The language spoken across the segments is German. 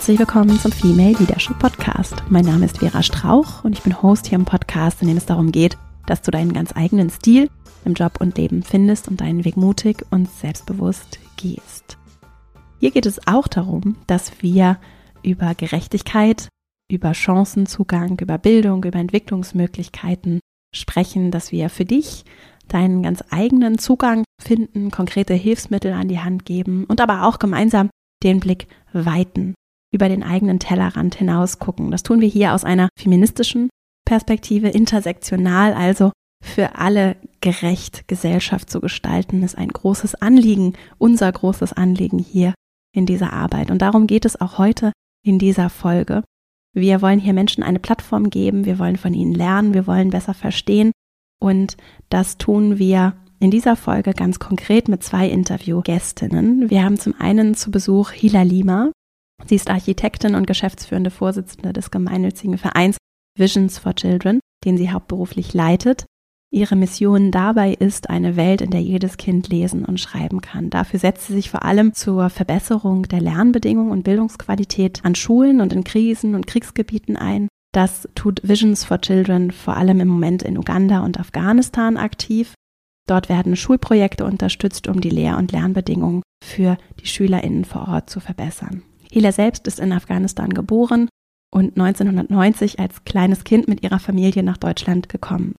Herzlich willkommen zum Female Leadership Podcast. Mein Name ist Vera Strauch und ich bin Host hier im Podcast, in dem es darum geht, dass du deinen ganz eigenen Stil im Job und Leben findest und deinen Weg mutig und selbstbewusst gehst. Hier geht es auch darum, dass wir über Gerechtigkeit, über Chancenzugang, über Bildung, über Entwicklungsmöglichkeiten sprechen, dass wir für dich deinen ganz eigenen Zugang finden, konkrete Hilfsmittel an die Hand geben und aber auch gemeinsam den Blick weiten, über den eigenen Tellerrand hinaus gucken. Das tun wir hier aus einer feministischen Perspektive, intersektional, also für alle gerecht Gesellschaft zu gestalten, ist ein großes Anliegen, unser großes Anliegen hier in dieser Arbeit. Und darum geht es auch heute in dieser Folge. Wir wollen hier Menschen eine Plattform geben, wir wollen von ihnen lernen, wir wollen besser verstehen und das tun wir in dieser Folge ganz konkret mit zwei Interviewgästinnen. Wir haben zum einen zu Besuch Hila Lima. Sie ist Architektin und geschäftsführende Vorsitzende des gemeinnützigen Vereins Visions for Children, den sie hauptberuflich leitet. Ihre Mission dabei ist eine Welt, in der jedes Kind lesen und schreiben kann. Dafür setzt sie sich vor allem zur Verbesserung der Lernbedingungen und Bildungsqualität an Schulen und in Krisen- und Kriegsgebieten ein. Das tut Visions for Children vor allem im Moment in Uganda und Afghanistan aktiv. Dort werden Schulprojekte unterstützt, um die Lehr- und Lernbedingungen für die SchülerInnen vor Ort zu verbessern. Hila selbst ist in Afghanistan geboren und 1990 als kleines Kind mit ihrer Familie nach Deutschland gekommen.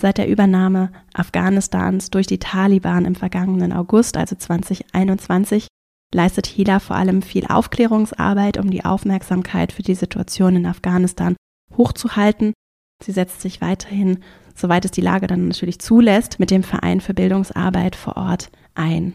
Seit der Übernahme Afghanistans durch die Taliban im vergangenen August, also 2021, leistet Hila vor allem viel Aufklärungsarbeit, um die Aufmerksamkeit für die Situation in Afghanistan hochzuhalten. Sie setzt sich weiterhin, soweit es die Lage dann natürlich zulässt, mit dem Verein für Bildungsarbeit vor Ort ein.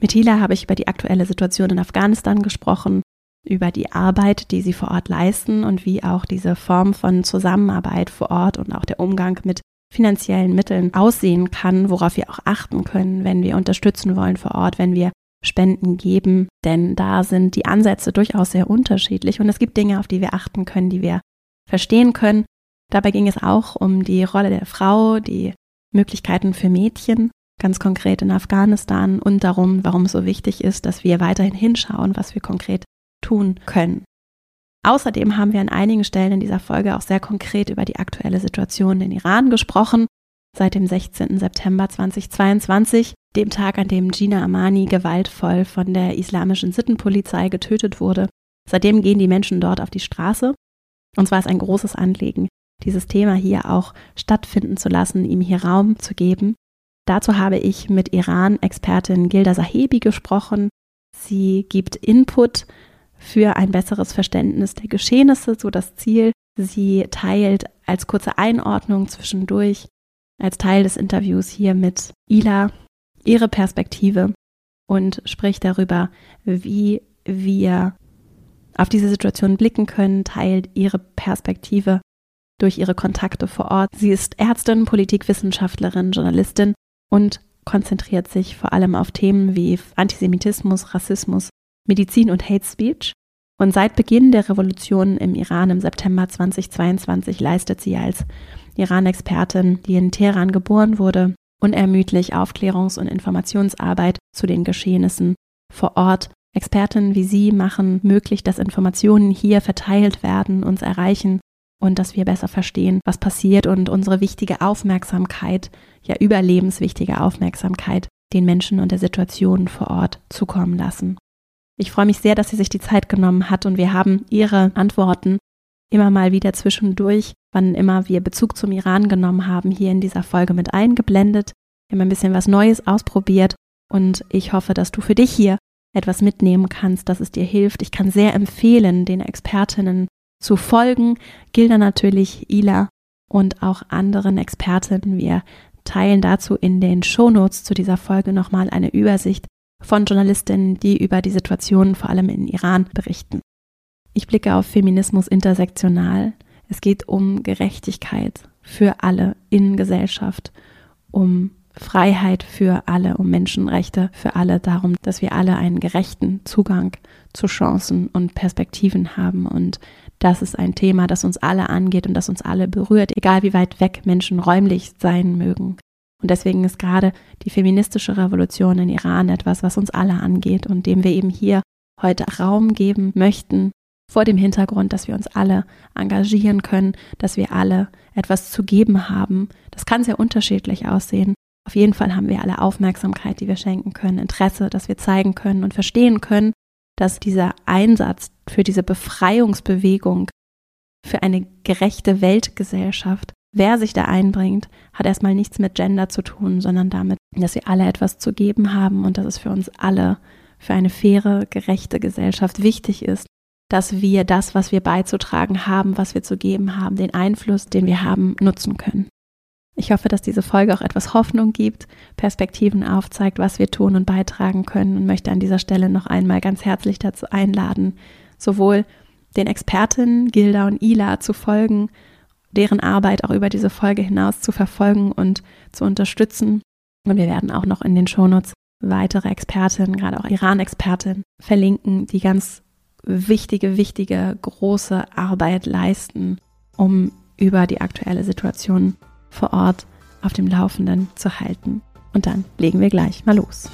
Mit Hila habe ich über die aktuelle Situation in Afghanistan gesprochen, über die Arbeit, die sie vor Ort leisten und wie auch diese Form von Zusammenarbeit vor Ort und auch der Umgang mit finanziellen Mitteln aussehen kann, worauf wir auch achten können, wenn wir unterstützen wollen vor Ort, wenn wir Spenden geben, denn da sind die Ansätze durchaus sehr unterschiedlich und es gibt Dinge, auf die wir achten können, die wir verstehen können. Dabei ging es auch um die Rolle der Frau, die Möglichkeiten für Mädchen, ganz konkret in Afghanistan und darum, warum es so wichtig ist, dass wir weiterhin hinschauen, was wir konkret tun können. Außerdem haben wir an einigen Stellen in dieser Folge auch sehr konkret über die aktuelle Situation in Iran gesprochen. Seit dem 16. September 2022, dem Tag, an dem Gina Amani gewaltvoll von der islamischen Sittenpolizei getötet wurde. Seitdem gehen die Menschen dort auf die Straße und zwar ist ein großes Anliegen, dieses Thema hier auch stattfinden zu lassen, ihm hier Raum zu geben. Dazu habe ich mit Iran-Expertin Gilda Sahebi gesprochen. Sie gibt Input für ein besseres Verständnis der Geschehnisse, so das Ziel. Sie teilt als kurze Einordnung zwischendurch, als Teil des Interviews hier mit Ila, ihre Perspektive und spricht darüber, wie wir auf diese Situation blicken können, teilt ihre Perspektive durch ihre Kontakte vor Ort. Sie ist Ärztin, Politikwissenschaftlerin, Journalistin und konzentriert sich vor allem auf Themen wie Antisemitismus, Rassismus, Medizin und Hate Speech. Und seit Beginn der Revolution im Iran im September 2022 leistet sie als Iran-Expertin, die in Teheran geboren wurde, unermüdlich Aufklärungs- und Informationsarbeit zu den Geschehnissen vor Ort Expertinnen wie Sie machen möglich, dass Informationen hier verteilt werden, uns erreichen und dass wir besser verstehen, was passiert und unsere wichtige Aufmerksamkeit, ja überlebenswichtige Aufmerksamkeit, den Menschen und der Situation vor Ort zukommen lassen. Ich freue mich sehr, dass sie sich die Zeit genommen hat und wir haben ihre Antworten immer mal wieder zwischendurch, wann immer wir Bezug zum Iran genommen haben, hier in dieser Folge mit eingeblendet. Haben ein bisschen was Neues ausprobiert und ich hoffe, dass du für dich hier etwas mitnehmen kannst, dass es dir hilft. Ich kann sehr empfehlen, den Expertinnen zu folgen. Gilda natürlich, Ila und auch anderen Expertinnen. Wir teilen dazu in den Shownotes zu dieser Folge nochmal eine Übersicht von Journalistinnen, die über die Situation vor allem in Iran berichten. Ich blicke auf Feminismus intersektional. Es geht um Gerechtigkeit für alle in Gesellschaft, um Freiheit für alle, um Menschenrechte für alle, darum, dass wir alle einen gerechten Zugang zu Chancen und Perspektiven haben. Und das ist ein Thema, das uns alle angeht und das uns alle berührt, egal wie weit weg Menschen räumlich sein mögen. Und deswegen ist gerade die feministische Revolution in Iran etwas, was uns alle angeht und dem wir eben hier heute Raum geben möchten, vor dem Hintergrund, dass wir uns alle engagieren können, dass wir alle etwas zu geben haben. Das kann sehr unterschiedlich aussehen. Auf jeden Fall haben wir alle Aufmerksamkeit, die wir schenken können, Interesse, das wir zeigen können und verstehen können, dass dieser Einsatz für diese Befreiungsbewegung, für eine gerechte Weltgesellschaft, wer sich da einbringt, hat erstmal nichts mit Gender zu tun, sondern damit, dass wir alle etwas zu geben haben und dass es für uns alle, für eine faire, gerechte Gesellschaft wichtig ist, dass wir das, was wir beizutragen haben, was wir zu geben haben, den Einfluss, den wir haben, nutzen können. Ich hoffe, dass diese Folge auch etwas Hoffnung gibt, Perspektiven aufzeigt, was wir tun und beitragen können und möchte an dieser Stelle noch einmal ganz herzlich dazu einladen, sowohl den Expertinnen Gilda und Ila zu folgen, deren Arbeit auch über diese Folge hinaus zu verfolgen und zu unterstützen. Und wir werden auch noch in den Shownotes weitere Expertinnen, gerade auch Iran-Expertinnen, verlinken, die ganz wichtige, wichtige, große Arbeit leisten, um über die aktuelle Situation vor Ort auf dem Laufenden zu halten. Und dann legen wir gleich mal los.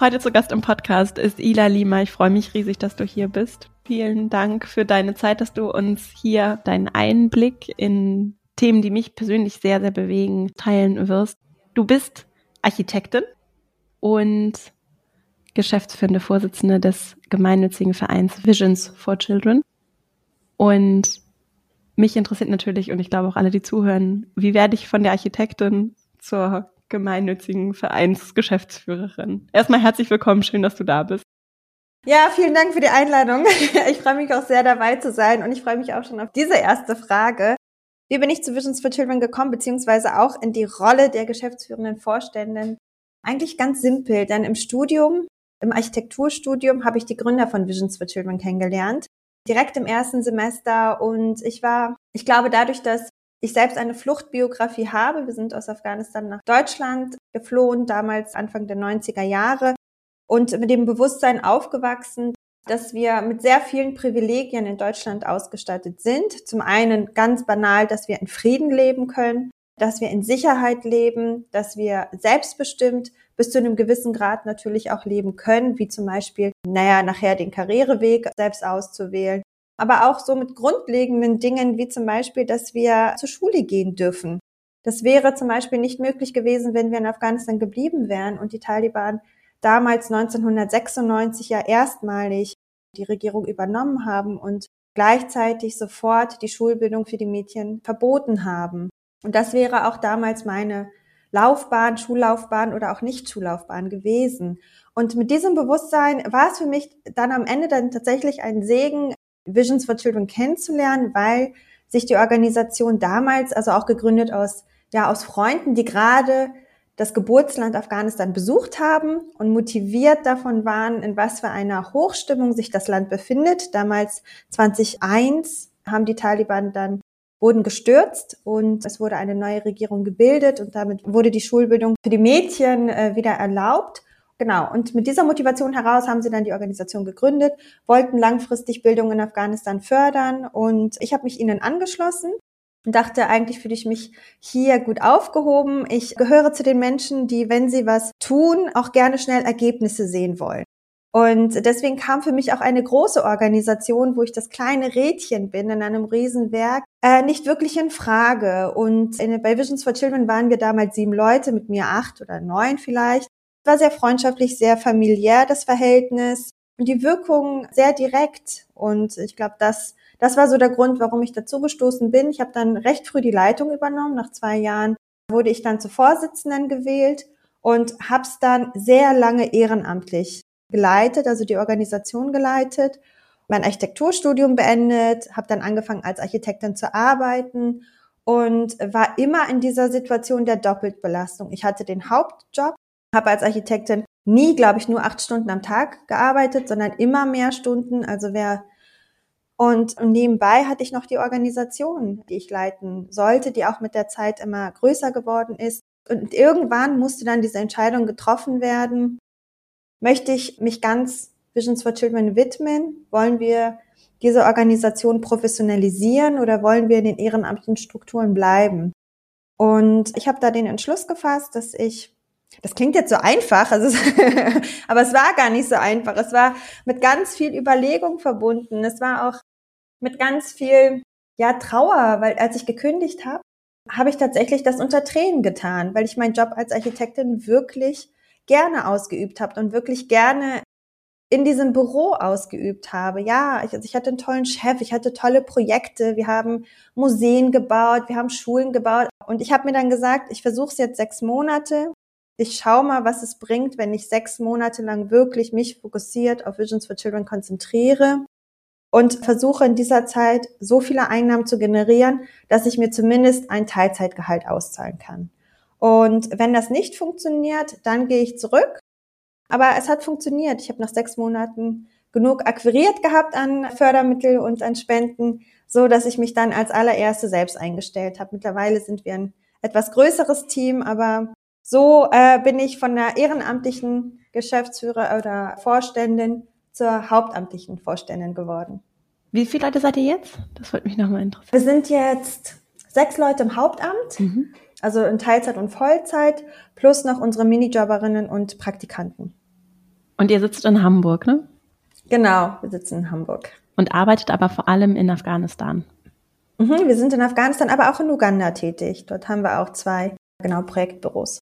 Heute zu Gast im Podcast ist Ila Lima. Ich freue mich riesig, dass du hier bist. Vielen Dank für deine Zeit, dass du uns hier deinen Einblick in Themen, die mich persönlich sehr, sehr bewegen, teilen wirst. Du bist Architektin und geschäftsführende Vorsitzende des gemeinnützigen Vereins Visions for Children. Und mich interessiert natürlich, und ich glaube auch alle, die zuhören, wie werde ich von der Architektin zur gemeinnützigen Vereinsgeschäftsführerin? Erstmal herzlich willkommen, schön, dass du da bist. Ja, vielen Dank für die Einladung. Ich freue mich auch sehr dabei zu sein und ich freue mich auch schon auf diese erste Frage. Wie bin ich zu Visions for Children gekommen, beziehungsweise auch in die Rolle der geschäftsführenden Vorständin? Eigentlich ganz simpel, denn im Studium im Architekturstudium habe ich die Gründer von Visions for Children kennengelernt, direkt im ersten Semester. Und ich war, ich glaube, dadurch, dass ich selbst eine Fluchtbiografie habe, wir sind aus Afghanistan nach Deutschland geflohen, damals Anfang der 90er Jahre, und mit dem Bewusstsein aufgewachsen, dass wir mit sehr vielen Privilegien in Deutschland ausgestattet sind. Zum einen ganz banal, dass wir in Frieden leben können, dass wir in Sicherheit leben, dass wir selbstbestimmt bis zu einem gewissen Grad natürlich auch leben können, wie zum Beispiel, naja, nachher den Karriereweg selbst auszuwählen. Aber auch so mit grundlegenden Dingen wie zum Beispiel, dass wir zur Schule gehen dürfen. Das wäre zum Beispiel nicht möglich gewesen, wenn wir in Afghanistan geblieben wären und die Taliban damals 1996 ja erstmalig die Regierung übernommen haben und gleichzeitig sofort die Schulbildung für die Mädchen verboten haben. Und das wäre auch damals meine Laufbahn, Schullaufbahn oder auch nicht Schullaufbahn gewesen. Und mit diesem Bewusstsein war es für mich dann am Ende dann tatsächlich ein Segen, Visions for Children kennenzulernen, weil sich die Organisation damals, also auch gegründet aus, ja, aus Freunden, die gerade das Geburtsland Afghanistan besucht haben und motiviert davon waren, in was für einer Hochstimmung sich das Land befindet. Damals 2001 haben die Taliban dann wurden gestürzt und es wurde eine neue Regierung gebildet und damit wurde die Schulbildung für die Mädchen äh, wieder erlaubt. Genau, und mit dieser Motivation heraus haben sie dann die Organisation gegründet, wollten langfristig Bildung in Afghanistan fördern und ich habe mich ihnen angeschlossen und dachte, eigentlich fühle ich mich hier gut aufgehoben. Ich gehöre zu den Menschen, die, wenn sie was tun, auch gerne schnell Ergebnisse sehen wollen. Und deswegen kam für mich auch eine große Organisation, wo ich das kleine Rädchen bin in einem Riesenwerk, äh, nicht wirklich in Frage. Und in, bei Visions for Children waren wir damals sieben Leute, mit mir acht oder neun vielleicht. War sehr freundschaftlich, sehr familiär das Verhältnis und die Wirkung sehr direkt. Und ich glaube, das, das war so der Grund, warum ich dazugestoßen bin. Ich habe dann recht früh die Leitung übernommen. Nach zwei Jahren wurde ich dann zur Vorsitzenden gewählt und habe es dann sehr lange ehrenamtlich geleitet, also die Organisation geleitet, mein Architekturstudium beendet, habe dann angefangen als Architektin zu arbeiten und war immer in dieser Situation der Doppeltbelastung. Ich hatte den Hauptjob, habe als Architektin nie, glaube ich, nur acht Stunden am Tag gearbeitet, sondern immer mehr Stunden. Also wer und nebenbei hatte ich noch die Organisation, die ich leiten sollte, die auch mit der Zeit immer größer geworden ist. Und irgendwann musste dann diese Entscheidung getroffen werden, möchte ich mich ganz Visions for Children widmen? Wollen wir diese Organisation professionalisieren oder wollen wir in den ehrenamtlichen Strukturen bleiben? Und ich habe da den Entschluss gefasst, dass ich Das klingt jetzt so einfach, also aber es war gar nicht so einfach. Es war mit ganz viel Überlegung verbunden. Es war auch mit ganz viel ja Trauer, weil als ich gekündigt habe, habe ich tatsächlich das unter Tränen getan, weil ich meinen Job als Architektin wirklich gerne ausgeübt habe und wirklich gerne in diesem Büro ausgeübt habe. Ja, ich, also ich hatte einen tollen Chef, ich hatte tolle Projekte, wir haben Museen gebaut, wir haben Schulen gebaut und ich habe mir dann gesagt, ich versuche es jetzt sechs Monate. Ich schaue mal, was es bringt, wenn ich sechs Monate lang wirklich mich fokussiert auf Visions for Children konzentriere und versuche in dieser Zeit so viele Einnahmen zu generieren, dass ich mir zumindest ein Teilzeitgehalt auszahlen kann. Und wenn das nicht funktioniert, dann gehe ich zurück. Aber es hat funktioniert. Ich habe nach sechs Monaten genug akquiriert gehabt an Fördermittel und an Spenden, so dass ich mich dann als allererste selbst eingestellt habe. Mittlerweile sind wir ein etwas größeres Team, aber so äh, bin ich von der ehrenamtlichen Geschäftsführer oder Vorständin zur hauptamtlichen Vorständin geworden. Wie viele Leute seid ihr jetzt? Das wollte mich nochmal interessieren. Wir sind jetzt sechs Leute im Hauptamt, mhm. also in Teilzeit und Vollzeit, plus noch unsere Minijobberinnen und Praktikanten. Und ihr sitzt in Hamburg, ne? Genau, wir sitzen in Hamburg. Und arbeitet aber vor allem in Afghanistan. Mhm, wir sind in Afghanistan, aber auch in Uganda tätig. Dort haben wir auch zwei, genau, Projektbüros.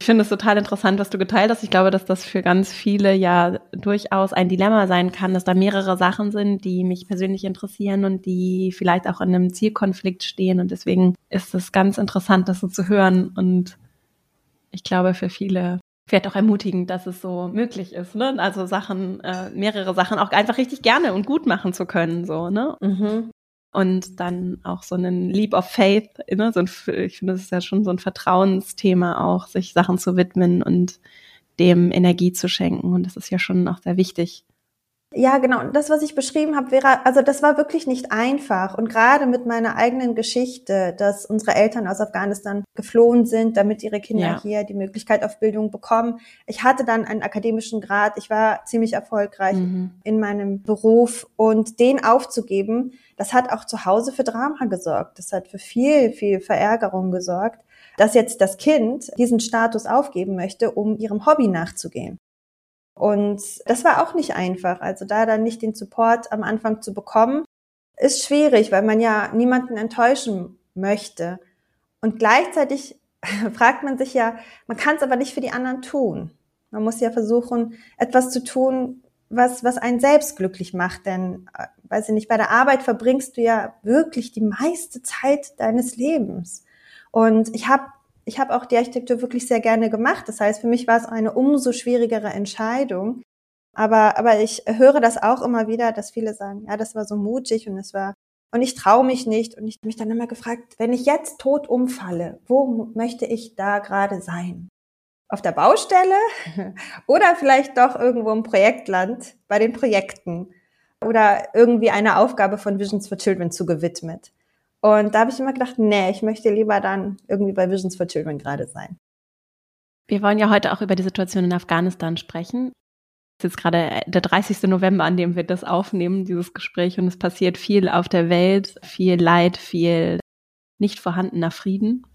Ich finde es total interessant, was du geteilt hast. Ich glaube, dass das für ganz viele ja durchaus ein Dilemma sein kann, dass da mehrere Sachen sind, die mich persönlich interessieren und die vielleicht auch in einem Zielkonflikt stehen. Und deswegen ist es ganz interessant, das so zu hören. Und ich glaube, für viele vielleicht auch ermutigend, dass es so möglich ist, ne? Also Sachen, äh, mehrere Sachen auch einfach richtig gerne und gut machen zu können, so, ne? Mhm und dann auch so einen Leap of Faith, ne? so ein, ich finde, das ist ja schon so ein Vertrauensthema auch, sich Sachen zu widmen und dem Energie zu schenken. Und das ist ja schon auch sehr wichtig. Ja, genau. Das, was ich beschrieben habe, wäre, also das war wirklich nicht einfach. Und gerade mit meiner eigenen Geschichte, dass unsere Eltern aus Afghanistan geflohen sind, damit ihre Kinder ja. hier die Möglichkeit auf Bildung bekommen. Ich hatte dann einen akademischen Grad. Ich war ziemlich erfolgreich mhm. in meinem Beruf und den aufzugeben, das hat auch zu Hause für Drama gesorgt. Das hat für viel, viel Verärgerung gesorgt, dass jetzt das Kind diesen Status aufgeben möchte, um ihrem Hobby nachzugehen. Und das war auch nicht einfach. Also da dann nicht den Support am Anfang zu bekommen, ist schwierig, weil man ja niemanden enttäuschen möchte. Und gleichzeitig fragt man sich ja, man kann es aber nicht für die anderen tun. Man muss ja versuchen, etwas zu tun, was, was einen selbst glücklich macht. Denn, äh, weiß ich nicht, bei der Arbeit verbringst du ja wirklich die meiste Zeit deines Lebens. Und ich habe ich habe auch die Architektur wirklich sehr gerne gemacht. Das heißt, für mich war es eine umso schwierigere Entscheidung. Aber, aber ich höre das auch immer wieder, dass viele sagen, ja, das war so mutig und es war, und ich traue mich nicht. Und ich habe mich dann immer gefragt, wenn ich jetzt tot umfalle, wo möchte ich da gerade sein? Auf der Baustelle oder vielleicht doch irgendwo im Projektland bei den Projekten oder irgendwie eine Aufgabe von Visions for Children zugewidmet. Und da habe ich immer gedacht, nee, ich möchte lieber dann irgendwie bei Visions for Children gerade sein. Wir wollen ja heute auch über die Situation in Afghanistan sprechen. Es ist jetzt gerade der 30. November, an dem wir das aufnehmen, dieses Gespräch, und es passiert viel auf der Welt, viel Leid, viel nicht vorhandener Frieden.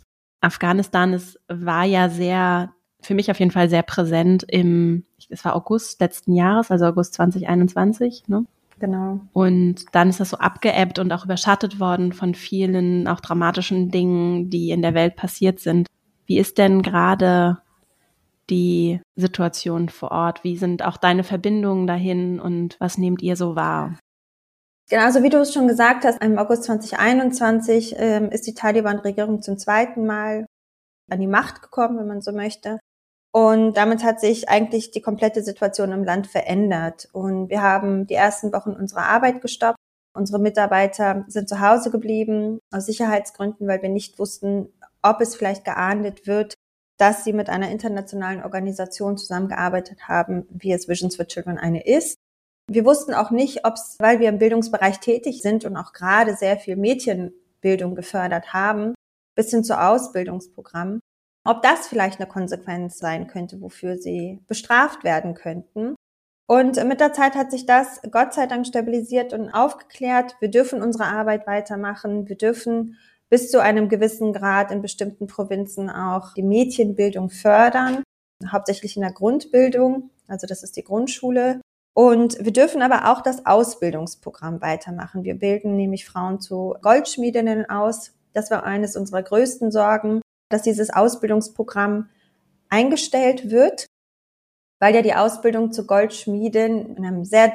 Afghanistan ist, war ja sehr, für mich auf jeden Fall sehr präsent im, es war August letzten Jahres, also August 2021, ne? Genau. Und dann ist das so abgeebbt und auch überschattet worden von vielen auch dramatischen Dingen, die in der Welt passiert sind. Wie ist denn gerade die Situation vor Ort? Wie sind auch deine Verbindungen dahin und was nehmt ihr so wahr? Genau, also wie du es schon gesagt hast, im August 2021 ähm, ist die Taliban-Regierung zum zweiten Mal an die Macht gekommen, wenn man so möchte. Und damit hat sich eigentlich die komplette Situation im Land verändert. Und wir haben die ersten Wochen unserer Arbeit gestoppt. Unsere Mitarbeiter sind zu Hause geblieben, aus Sicherheitsgründen, weil wir nicht wussten, ob es vielleicht geahndet wird, dass sie mit einer internationalen Organisation zusammengearbeitet haben, wie es Visions for Children eine ist. Wir wussten auch nicht, ob es, weil wir im Bildungsbereich tätig sind und auch gerade sehr viel Mädchenbildung gefördert haben, bis hin zu Ausbildungsprogrammen, ob das vielleicht eine Konsequenz sein könnte, wofür sie bestraft werden könnten. Und mit der Zeit hat sich das Gott sei Dank stabilisiert und aufgeklärt. Wir dürfen unsere Arbeit weitermachen. Wir dürfen bis zu einem gewissen Grad in bestimmten Provinzen auch die Mädchenbildung fördern. hauptsächlich in der Grundbildung, also das ist die Grundschule. Und wir dürfen aber auch das Ausbildungsprogramm weitermachen. Wir bilden nämlich Frauen zu Goldschmiedinnen aus. Das war eines unserer größten Sorgen, dass dieses Ausbildungsprogramm eingestellt wird, weil ja die Ausbildung zu Goldschmieden in einem sehr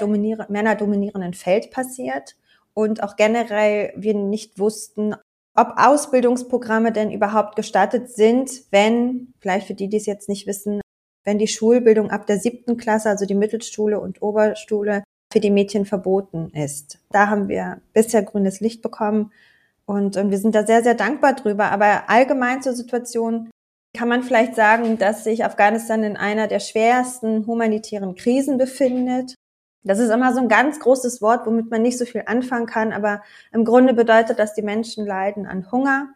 männerdominierenden Feld passiert und auch generell wir nicht wussten, ob Ausbildungsprogramme denn überhaupt gestattet sind, wenn, vielleicht für die, die es jetzt nicht wissen, wenn die Schulbildung ab der siebten Klasse, also die Mittelschule und Oberschule, für die Mädchen verboten ist. Da haben wir bisher grünes Licht bekommen und, und wir sind da sehr, sehr dankbar drüber. Aber allgemein zur Situation kann man vielleicht sagen, dass sich Afghanistan in einer der schwersten humanitären Krisen befindet. Das ist immer so ein ganz großes Wort, womit man nicht so viel anfangen kann, aber im Grunde bedeutet das, die Menschen leiden an Hunger,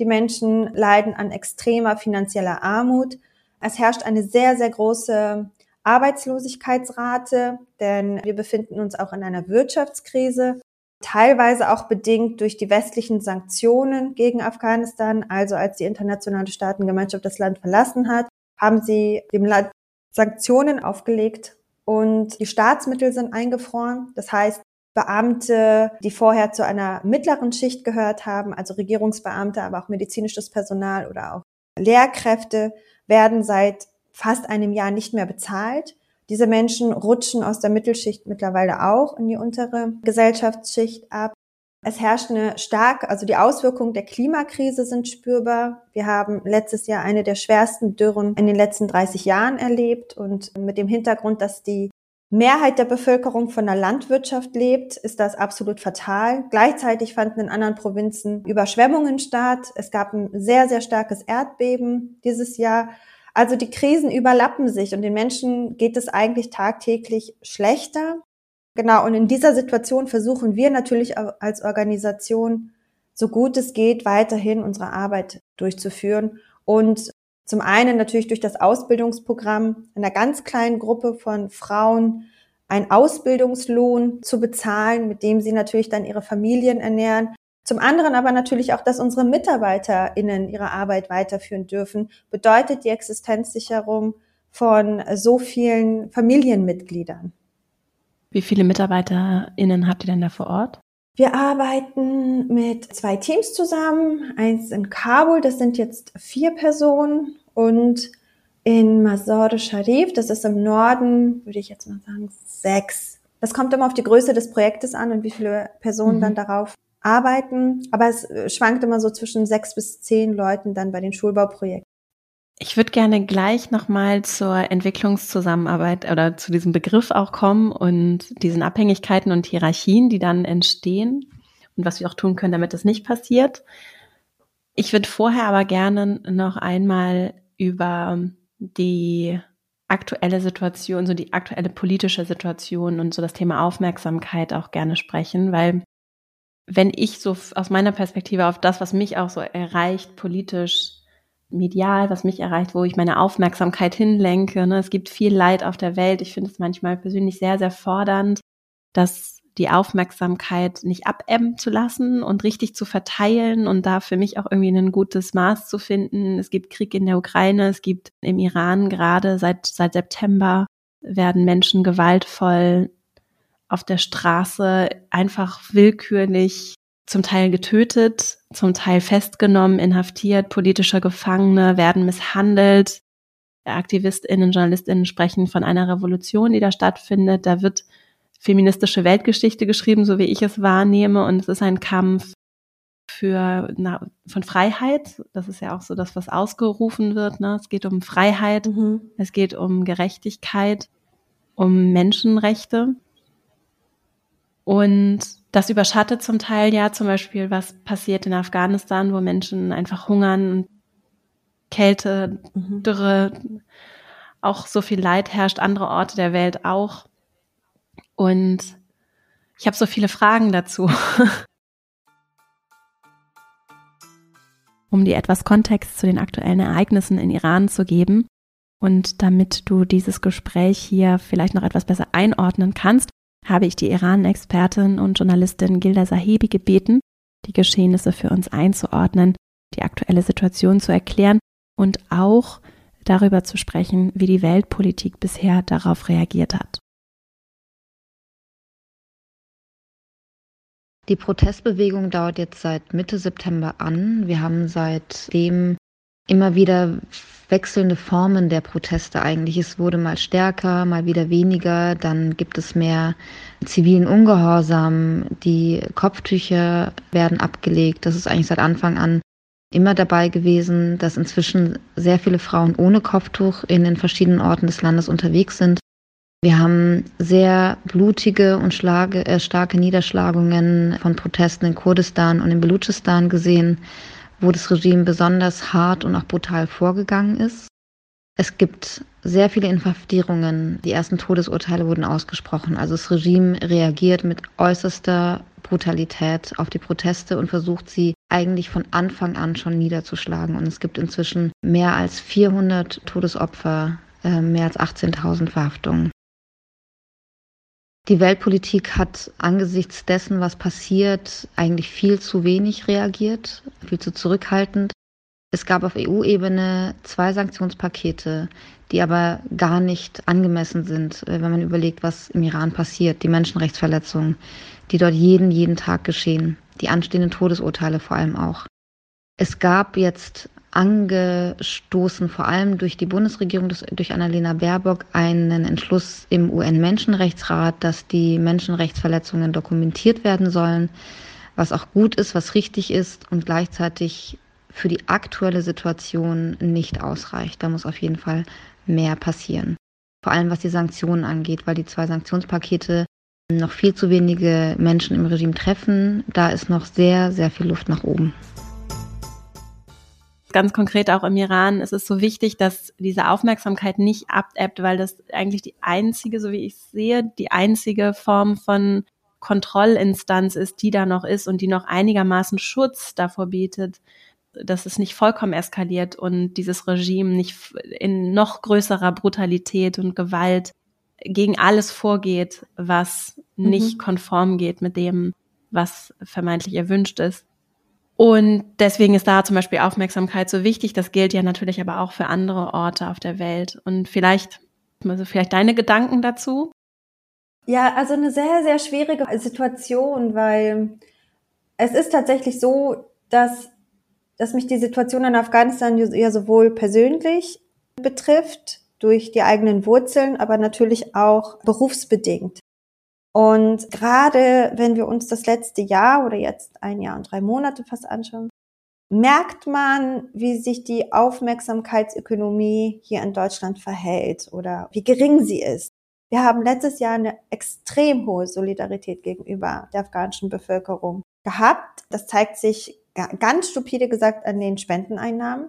die Menschen leiden an extremer finanzieller Armut. Es herrscht eine sehr, sehr große Arbeitslosigkeitsrate, denn wir befinden uns auch in einer Wirtschaftskrise, teilweise auch bedingt durch die westlichen Sanktionen gegen Afghanistan. Also als die internationale Staatengemeinschaft das Land verlassen hat, haben sie dem Land Sanktionen aufgelegt und die Staatsmittel sind eingefroren. Das heißt, Beamte, die vorher zu einer mittleren Schicht gehört haben, also Regierungsbeamte, aber auch medizinisches Personal oder auch Lehrkräfte, werden seit fast einem Jahr nicht mehr bezahlt. Diese Menschen rutschen aus der Mittelschicht mittlerweile auch in die untere Gesellschaftsschicht ab. Es herrscht eine stark, also die Auswirkungen der Klimakrise sind spürbar. Wir haben letztes Jahr eine der schwersten Dürren in den letzten 30 Jahren erlebt und mit dem Hintergrund, dass die Mehrheit der Bevölkerung von der Landwirtschaft lebt, ist das absolut fatal. Gleichzeitig fanden in anderen Provinzen Überschwemmungen statt. Es gab ein sehr, sehr starkes Erdbeben dieses Jahr. Also die Krisen überlappen sich und den Menschen geht es eigentlich tagtäglich schlechter. Genau, und in dieser Situation versuchen wir natürlich als Organisation, so gut es geht, weiterhin unsere Arbeit durchzuführen und zum einen natürlich durch das Ausbildungsprogramm einer ganz kleinen Gruppe von Frauen einen Ausbildungslohn zu bezahlen, mit dem sie natürlich dann ihre Familien ernähren. Zum anderen aber natürlich auch, dass unsere MitarbeiterInnen ihre Arbeit weiterführen dürfen, bedeutet die Existenzsicherung von so vielen Familienmitgliedern. Wie viele MitarbeiterInnen habt ihr denn da vor Ort? Wir arbeiten mit zwei Teams zusammen. Eins in Kabul, das sind jetzt vier Personen. Und in Mazar Sharif, das ist im Norden, würde ich jetzt mal sagen, sechs. Das kommt immer auf die Größe des Projektes an und wie viele Personen mhm. dann darauf arbeiten. Aber es schwankt immer so zwischen sechs bis zehn Leuten dann bei den Schulbauprojekten. Ich würde gerne gleich nochmal zur Entwicklungszusammenarbeit oder zu diesem Begriff auch kommen und diesen Abhängigkeiten und Hierarchien, die dann entstehen und was wir auch tun können, damit das nicht passiert. Ich würde vorher aber gerne noch einmal über die aktuelle Situation, so die aktuelle politische Situation und so das Thema Aufmerksamkeit auch gerne sprechen, weil wenn ich so aus meiner Perspektive auf das, was mich auch so erreicht, politisch medial, was mich erreicht, wo ich meine Aufmerksamkeit hinlenke. Ne? Es gibt viel Leid auf der Welt. Ich finde es manchmal persönlich sehr, sehr fordernd, dass die Aufmerksamkeit nicht abebben zu lassen und richtig zu verteilen und da für mich auch irgendwie ein gutes Maß zu finden. Es gibt Krieg in der Ukraine, es gibt im Iran gerade seit, seit September werden Menschen gewaltvoll auf der Straße einfach willkürlich zum Teil getötet, zum Teil festgenommen, inhaftiert, politische Gefangene werden misshandelt. Aktivistinnen, Journalistinnen sprechen von einer Revolution, die da stattfindet. Da wird feministische Weltgeschichte geschrieben, so wie ich es wahrnehme. Und es ist ein Kampf für na, von Freiheit. Das ist ja auch so das, was ausgerufen wird. Ne? Es geht um Freiheit, mhm. es geht um Gerechtigkeit, um Menschenrechte. Und das überschattet zum Teil ja zum Beispiel, was passiert in Afghanistan, wo Menschen einfach hungern, Kälte, mhm. Dürre, auch so viel Leid herrscht, andere Orte der Welt auch. Und ich habe so viele Fragen dazu. um dir etwas Kontext zu den aktuellen Ereignissen in Iran zu geben und damit du dieses Gespräch hier vielleicht noch etwas besser einordnen kannst, habe ich die Iran-Expertin und Journalistin Gilda Sahibi gebeten, die Geschehnisse für uns einzuordnen, die aktuelle Situation zu erklären und auch darüber zu sprechen, wie die Weltpolitik bisher darauf reagiert hat. Die Protestbewegung dauert jetzt seit Mitte September an. Wir haben seitdem immer wieder wechselnde Formen der Proteste eigentlich. Es wurde mal stärker, mal wieder weniger. Dann gibt es mehr zivilen Ungehorsam. Die Kopftücher werden abgelegt. Das ist eigentlich seit Anfang an immer dabei gewesen, dass inzwischen sehr viele Frauen ohne Kopftuch in den verschiedenen Orten des Landes unterwegs sind. Wir haben sehr blutige und äh, starke Niederschlagungen von Protesten in Kurdistan und in Belutschistan gesehen wo das Regime besonders hart und auch brutal vorgegangen ist. Es gibt sehr viele Inhaftierungen. Die ersten Todesurteile wurden ausgesprochen. Also das Regime reagiert mit äußerster Brutalität auf die Proteste und versucht sie eigentlich von Anfang an schon niederzuschlagen. Und es gibt inzwischen mehr als 400 Todesopfer, äh, mehr als 18.000 Verhaftungen. Die Weltpolitik hat angesichts dessen, was passiert, eigentlich viel zu wenig reagiert, viel zu zurückhaltend. Es gab auf EU-Ebene zwei Sanktionspakete, die aber gar nicht angemessen sind, äh, wenn man überlegt, was im Iran passiert, die Menschenrechtsverletzungen, die dort jeden, jeden Tag geschehen, die anstehenden Todesurteile vor allem auch. Es gab jetzt angestoßen, vor allem durch die Bundesregierung, durch Annalena Baerbock, einen Entschluss im UN-Menschenrechtsrat, dass die Menschenrechtsverletzungen dokumentiert werden sollen, was auch gut ist, was richtig ist und gleichzeitig für die aktuelle Situation nicht ausreicht. Da muss auf jeden Fall mehr passieren. Vor allem was die Sanktionen angeht, weil die zwei Sanktionspakete noch viel zu wenige Menschen im Regime treffen. Da ist noch sehr, sehr viel Luft nach oben. Ganz konkret auch im Iran ist es so wichtig, dass diese Aufmerksamkeit nicht abebbt, weil das eigentlich die einzige, so wie ich sehe, die einzige Form von Kontrollinstanz ist, die da noch ist und die noch einigermaßen Schutz davor bietet, dass es nicht vollkommen eskaliert und dieses Regime nicht in noch größerer Brutalität und Gewalt gegen alles vorgeht, was nicht mhm. konform geht mit dem, was vermeintlich erwünscht ist. Und deswegen ist da zum Beispiel Aufmerksamkeit so wichtig. Das gilt ja natürlich aber auch für andere Orte auf der Welt. Und vielleicht, also vielleicht deine Gedanken dazu? Ja, also eine sehr, sehr schwierige Situation, weil es ist tatsächlich so, dass, dass mich die Situation in Afghanistan ja sowohl persönlich betrifft, durch die eigenen Wurzeln, aber natürlich auch berufsbedingt. Und gerade wenn wir uns das letzte Jahr oder jetzt ein Jahr und drei Monate fast anschauen, merkt man, wie sich die Aufmerksamkeitsökonomie hier in Deutschland verhält oder wie gering sie ist. Wir haben letztes Jahr eine extrem hohe Solidarität gegenüber der afghanischen Bevölkerung gehabt. Das zeigt sich ganz stupide gesagt an den Spendeneinnahmen.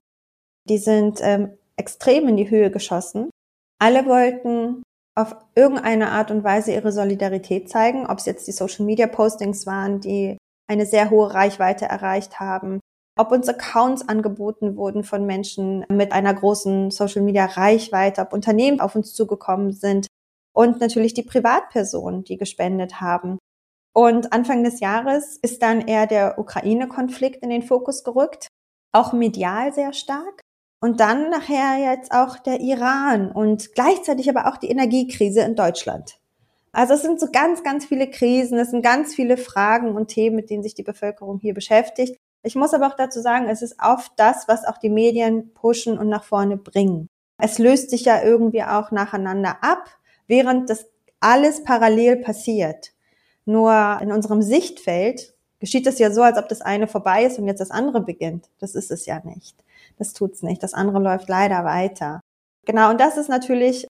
Die sind ähm, extrem in die Höhe geschossen. Alle wollten auf irgendeine Art und Weise ihre Solidarität zeigen, ob es jetzt die Social Media Postings waren, die eine sehr hohe Reichweite erreicht haben, ob uns Accounts angeboten wurden von Menschen mit einer großen Social Media Reichweite, ob Unternehmen auf uns zugekommen sind und natürlich die Privatpersonen, die gespendet haben. Und Anfang des Jahres ist dann eher der Ukraine-Konflikt in den Fokus gerückt, auch medial sehr stark. Und dann nachher jetzt auch der Iran und gleichzeitig aber auch die Energiekrise in Deutschland. Also es sind so ganz, ganz viele Krisen, es sind ganz viele Fragen und Themen, mit denen sich die Bevölkerung hier beschäftigt. Ich muss aber auch dazu sagen, es ist oft das, was auch die Medien pushen und nach vorne bringen. Es löst sich ja irgendwie auch nacheinander ab, während das alles parallel passiert. Nur in unserem Sichtfeld geschieht es ja so, als ob das eine vorbei ist und jetzt das andere beginnt. Das ist es ja nicht. Das tut's nicht. Das andere läuft leider weiter. Genau, und das ist natürlich,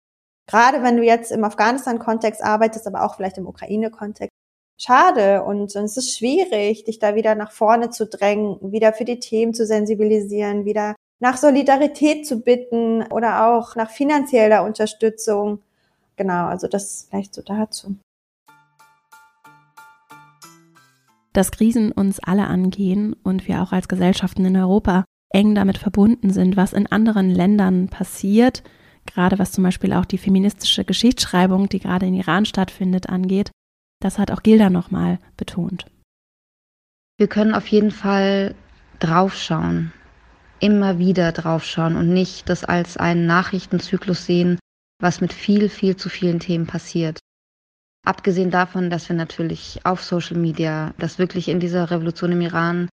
gerade wenn du jetzt im Afghanistan-Kontext arbeitest, aber auch vielleicht im Ukraine-Kontext, schade und, und es ist schwierig, dich da wieder nach vorne zu drängen, wieder für die Themen zu sensibilisieren, wieder nach Solidarität zu bitten oder auch nach finanzieller Unterstützung. Genau, also das vielleicht so dazu. Dass Krisen uns alle angehen und wir auch als Gesellschaften in Europa eng damit verbunden sind, was in anderen Ländern passiert, gerade was zum Beispiel auch die feministische Geschichtsschreibung, die gerade in Iran stattfindet, angeht. Das hat auch Gilda nochmal betont. Wir können auf jeden Fall draufschauen. immer wieder draufschauen und nicht das als einen Nachrichtenzyklus sehen, was mit viel, viel zu vielen Themen passiert. Abgesehen davon, dass wir natürlich auf Social Media, das wirklich in dieser Revolution im Iran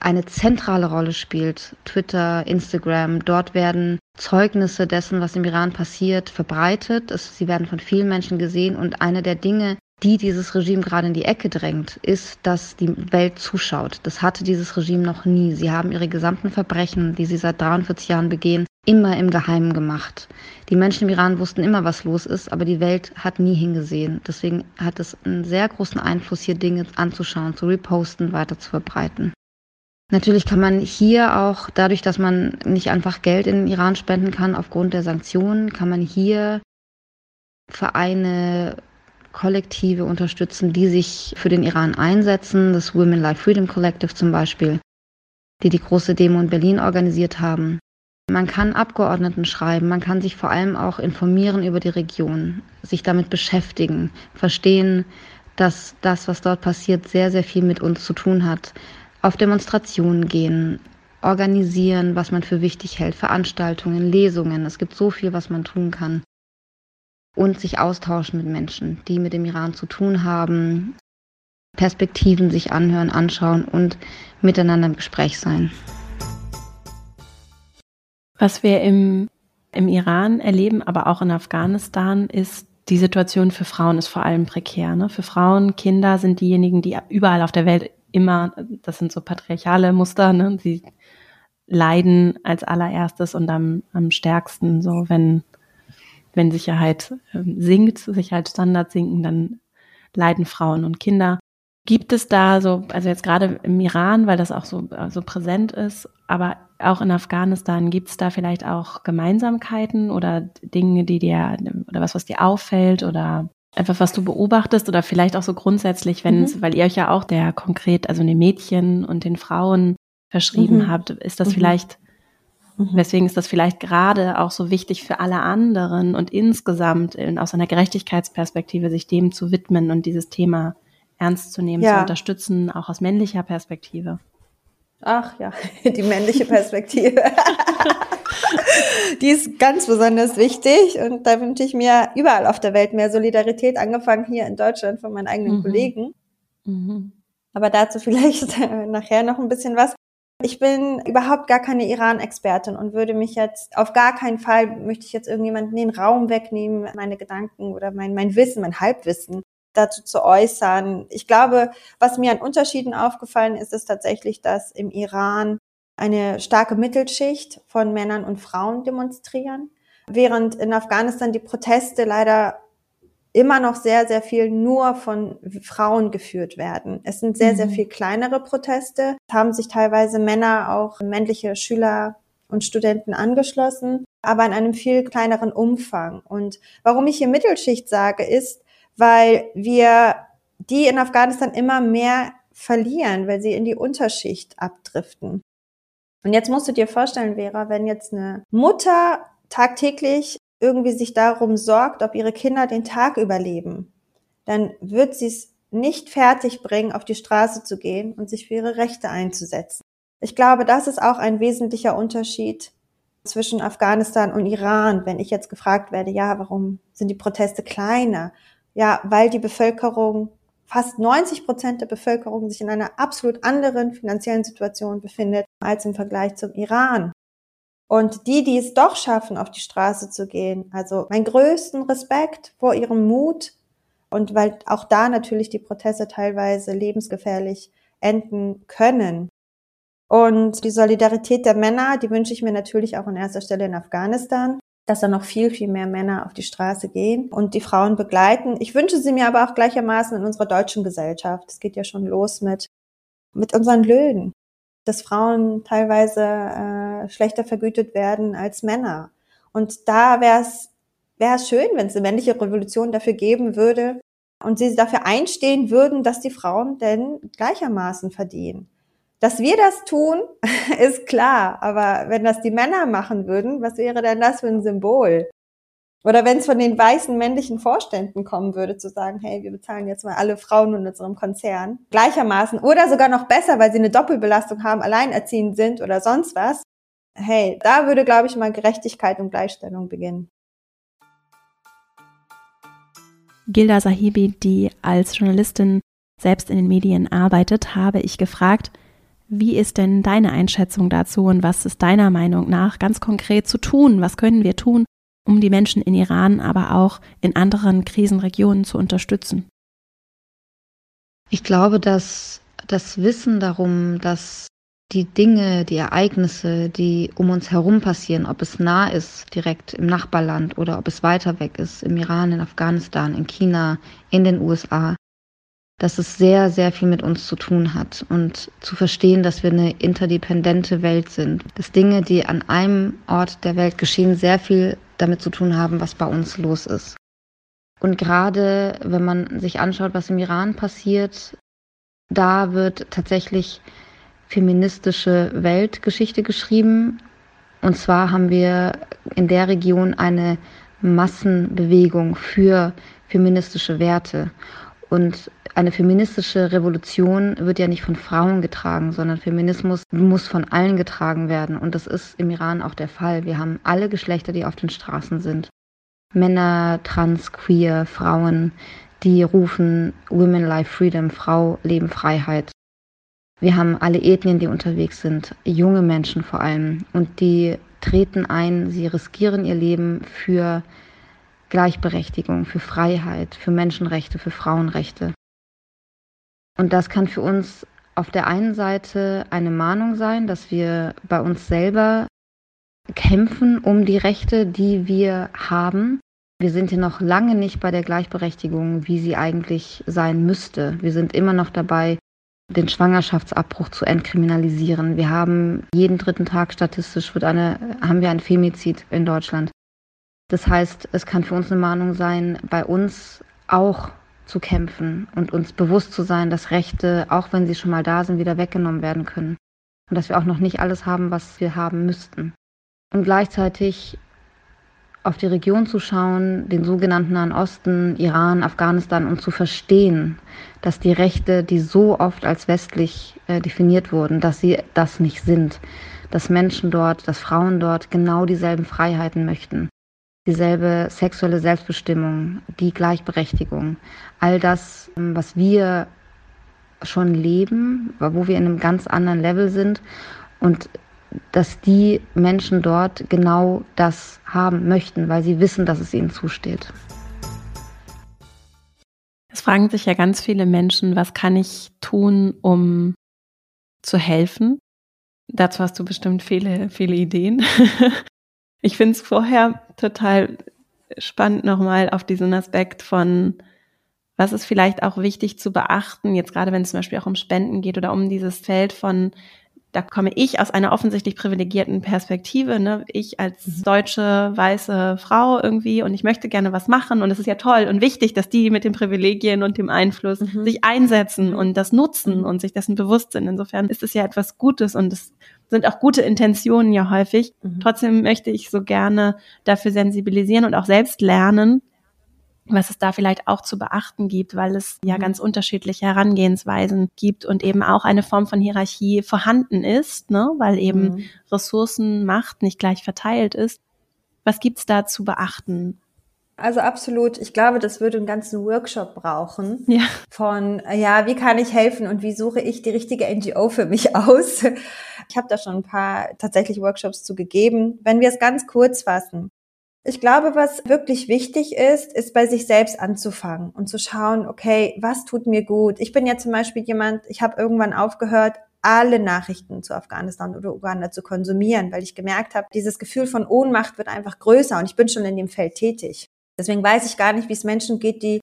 eine zentrale Rolle spielt. Twitter, Instagram, dort werden Zeugnisse dessen, was im Iran passiert, verbreitet. Es, sie werden von vielen Menschen gesehen und eine der Dinge, die dieses Regime gerade in die Ecke drängt, ist, dass die Welt zuschaut. Das hatte dieses Regime noch nie. Sie haben ihre gesamten Verbrechen, die sie seit 43 Jahren begehen, immer im Geheimen gemacht. Die Menschen im Iran wussten immer, was los ist, aber die Welt hat nie hingesehen. Deswegen hat es einen sehr großen Einfluss, hier Dinge anzuschauen, zu reposten, weiter zu verbreiten. Natürlich kann man hier auch, dadurch, dass man nicht einfach Geld in den Iran spenden kann aufgrund der Sanktionen, kann man hier Vereine, Kollektive unterstützen, die sich für den Iran einsetzen. Das Women Life Freedom Collective zum Beispiel, die die große Demo in Berlin organisiert haben. Man kann Abgeordneten schreiben, man kann sich vor allem auch informieren über die Region, sich damit beschäftigen, verstehen, dass das, was dort passiert, sehr, sehr viel mit uns zu tun hat. Auf Demonstrationen gehen, organisieren, was man für wichtig hält, Veranstaltungen, Lesungen. Es gibt so viel, was man tun kann. Und sich austauschen mit Menschen, die mit dem Iran zu tun haben, Perspektiven sich anhören, anschauen und miteinander im Gespräch sein. Was wir im, im Iran erleben, aber auch in Afghanistan, ist die Situation für Frauen ist vor allem prekär. Ne? Für Frauen, Kinder sind diejenigen, die überall auf der Welt immer, das sind so patriarchale Muster, ne? sie leiden als allererstes und am, am stärksten, so wenn, wenn Sicherheit ähm, sinkt, Sicherheitsstandards sinken, dann leiden Frauen und Kinder. Gibt es da so, also jetzt gerade im Iran, weil das auch so, so präsent ist, aber auch in Afghanistan, gibt es da vielleicht auch Gemeinsamkeiten oder Dinge, die dir, oder was, was dir auffällt oder einfach, was du beobachtest oder vielleicht auch so grundsätzlich, wenn es, mhm. weil ihr euch ja auch der konkret, also den Mädchen und den Frauen verschrieben mhm. habt, ist das mhm. vielleicht, mhm. weswegen ist das vielleicht gerade auch so wichtig für alle anderen und insgesamt in, aus einer Gerechtigkeitsperspektive sich dem zu widmen und dieses Thema ernst zu nehmen, ja. zu unterstützen, auch aus männlicher Perspektive? Ach ja, die männliche Perspektive. die ist ganz besonders wichtig und da wünsche ich mir überall auf der Welt mehr Solidarität, angefangen hier in Deutschland von meinen eigenen mhm. Kollegen. Mhm. Aber dazu vielleicht nachher noch ein bisschen was. Ich bin überhaupt gar keine Iran-Expertin und würde mich jetzt auf gar keinen Fall möchte ich jetzt irgendjemanden den Raum wegnehmen, meine Gedanken oder mein, mein Wissen, mein Halbwissen dazu zu äußern. Ich glaube, was mir an Unterschieden aufgefallen ist, ist tatsächlich, dass im Iran eine starke Mittelschicht von Männern und Frauen demonstrieren, während in Afghanistan die Proteste leider immer noch sehr, sehr viel nur von Frauen geführt werden. Es sind sehr, mhm. sehr viel kleinere Proteste, haben sich teilweise Männer, auch männliche Schüler und Studenten angeschlossen, aber in einem viel kleineren Umfang. Und warum ich hier Mittelschicht sage, ist, weil wir die in Afghanistan immer mehr verlieren, weil sie in die Unterschicht abdriften. Und jetzt musst du dir vorstellen, Vera, wenn jetzt eine Mutter tagtäglich irgendwie sich darum sorgt, ob ihre Kinder den Tag überleben, dann wird sie es nicht fertig bringen, auf die Straße zu gehen und sich für ihre Rechte einzusetzen. Ich glaube, das ist auch ein wesentlicher Unterschied zwischen Afghanistan und Iran. Wenn ich jetzt gefragt werde, ja, warum sind die Proteste kleiner? Ja, weil die Bevölkerung, fast 90 Prozent der Bevölkerung sich in einer absolut anderen finanziellen Situation befindet als im Vergleich zum Iran. Und die, die es doch schaffen, auf die Straße zu gehen, also mein größten Respekt vor ihrem Mut und weil auch da natürlich die Proteste teilweise lebensgefährlich enden können. Und die Solidarität der Männer, die wünsche ich mir natürlich auch an erster Stelle in Afghanistan dass da noch viel, viel mehr Männer auf die Straße gehen und die Frauen begleiten. Ich wünsche sie mir aber auch gleichermaßen in unserer deutschen Gesellschaft. Es geht ja schon los mit, mit unseren Löhnen, dass Frauen teilweise äh, schlechter vergütet werden als Männer. Und da wäre es wäre es schön, wenn es eine männliche Revolution dafür geben würde und sie dafür einstehen würden, dass die Frauen denn gleichermaßen verdienen. Dass wir das tun, ist klar, aber wenn das die Männer machen würden, was wäre denn das für ein Symbol? Oder wenn es von den weißen männlichen Vorständen kommen würde, zu sagen, hey, wir bezahlen jetzt mal alle Frauen in unserem Konzern gleichermaßen oder sogar noch besser, weil sie eine Doppelbelastung haben, alleinerziehend sind oder sonst was, hey, da würde, glaube ich, mal Gerechtigkeit und Gleichstellung beginnen. Gilda Sahibi, die als Journalistin selbst in den Medien arbeitet, habe ich gefragt, wie ist denn deine Einschätzung dazu und was ist deiner Meinung nach ganz konkret zu tun? Was können wir tun, um die Menschen in Iran, aber auch in anderen Krisenregionen zu unterstützen? Ich glaube, dass das Wissen darum, dass die Dinge, die Ereignisse, die um uns herum passieren, ob es nah ist, direkt im Nachbarland oder ob es weiter weg ist, im Iran, in Afghanistan, in China, in den USA, dass es sehr, sehr viel mit uns zu tun hat und zu verstehen, dass wir eine interdependente Welt sind, dass Dinge, die an einem Ort der Welt geschehen, sehr viel damit zu tun haben, was bei uns los ist. Und gerade wenn man sich anschaut, was im Iran passiert, da wird tatsächlich feministische Weltgeschichte geschrieben. Und zwar haben wir in der Region eine Massenbewegung für feministische Werte. Und eine feministische Revolution wird ja nicht von Frauen getragen, sondern Feminismus muss von allen getragen werden. Und das ist im Iran auch der Fall. Wir haben alle Geschlechter, die auf den Straßen sind. Männer, trans, queer, Frauen, die rufen Women Life Freedom, Frau, Leben, Freiheit. Wir haben alle Ethnien, die unterwegs sind, junge Menschen vor allem. Und die treten ein, sie riskieren ihr Leben für Gleichberechtigung, für Freiheit, für Menschenrechte, für Frauenrechte. Und das kann für uns auf der einen Seite eine Mahnung sein, dass wir bei uns selber kämpfen um die Rechte, die wir haben. Wir sind hier noch lange nicht bei der Gleichberechtigung, wie sie eigentlich sein müsste. Wir sind immer noch dabei, den Schwangerschaftsabbruch zu entkriminalisieren. Wir haben jeden dritten Tag statistisch wird eine, haben wir ein Femizid in Deutschland. Das heißt, es kann für uns eine Mahnung sein, bei uns auch zu kämpfen und uns bewusst zu sein, dass Rechte, auch wenn sie schon mal da sind, wieder weggenommen werden können. Und dass wir auch noch nicht alles haben, was wir haben müssten. Und gleichzeitig auf die Region zu schauen, den sogenannten Nahen Osten, Iran, Afghanistan und zu verstehen, dass die Rechte, die so oft als westlich äh, definiert wurden, dass sie das nicht sind, dass Menschen dort, dass Frauen dort genau dieselben Freiheiten möchten, dieselbe sexuelle Selbstbestimmung, die Gleichberechtigung, all das, ähm, was wir schon leben, wo wir in einem ganz anderen Level sind und dass die Menschen dort genau das haben möchten, weil sie wissen, dass es ihnen zusteht. Es fragen sich ja ganz viele Menschen, was kann ich tun, um zu helfen? Dazu hast du bestimmt viele, viele Ideen. ich finde es vorher total spannend nochmal auf diesen Aspekt von, was ist vielleicht auch wichtig zu beachten, jetzt gerade wenn es zum Beispiel auch um Spenden geht oder um dieses Feld von da komme ich aus einer offensichtlich privilegierten Perspektive, ne? ich als mhm. deutsche weiße Frau irgendwie und ich möchte gerne was machen und es ist ja toll und wichtig, dass die mit den Privilegien und dem Einfluss mhm. sich einsetzen mhm. und das nutzen mhm. und sich dessen bewusst sind. Insofern ist es ja etwas Gutes und es sind auch gute Intentionen ja häufig. Mhm. Trotzdem möchte ich so gerne dafür sensibilisieren und auch selbst lernen, was es da vielleicht auch zu beachten gibt, weil es ja mhm. ganz unterschiedliche Herangehensweisen gibt und eben auch eine Form von Hierarchie vorhanden ist, ne? weil eben mhm. Ressourcenmacht nicht gleich verteilt ist. Was gibt's da zu beachten? Also absolut. Ich glaube, das würde einen ganzen Workshop brauchen. Ja. Von, ja, wie kann ich helfen und wie suche ich die richtige NGO für mich aus? Ich habe da schon ein paar tatsächlich Workshops zu gegeben. Wenn wir es ganz kurz fassen, ich glaube, was wirklich wichtig ist, ist bei sich selbst anzufangen und zu schauen, okay, was tut mir gut? Ich bin ja zum Beispiel jemand, ich habe irgendwann aufgehört, alle Nachrichten zu Afghanistan oder Uganda zu konsumieren, weil ich gemerkt habe, dieses Gefühl von Ohnmacht wird einfach größer und ich bin schon in dem Feld tätig. Deswegen weiß ich gar nicht, wie es Menschen geht, die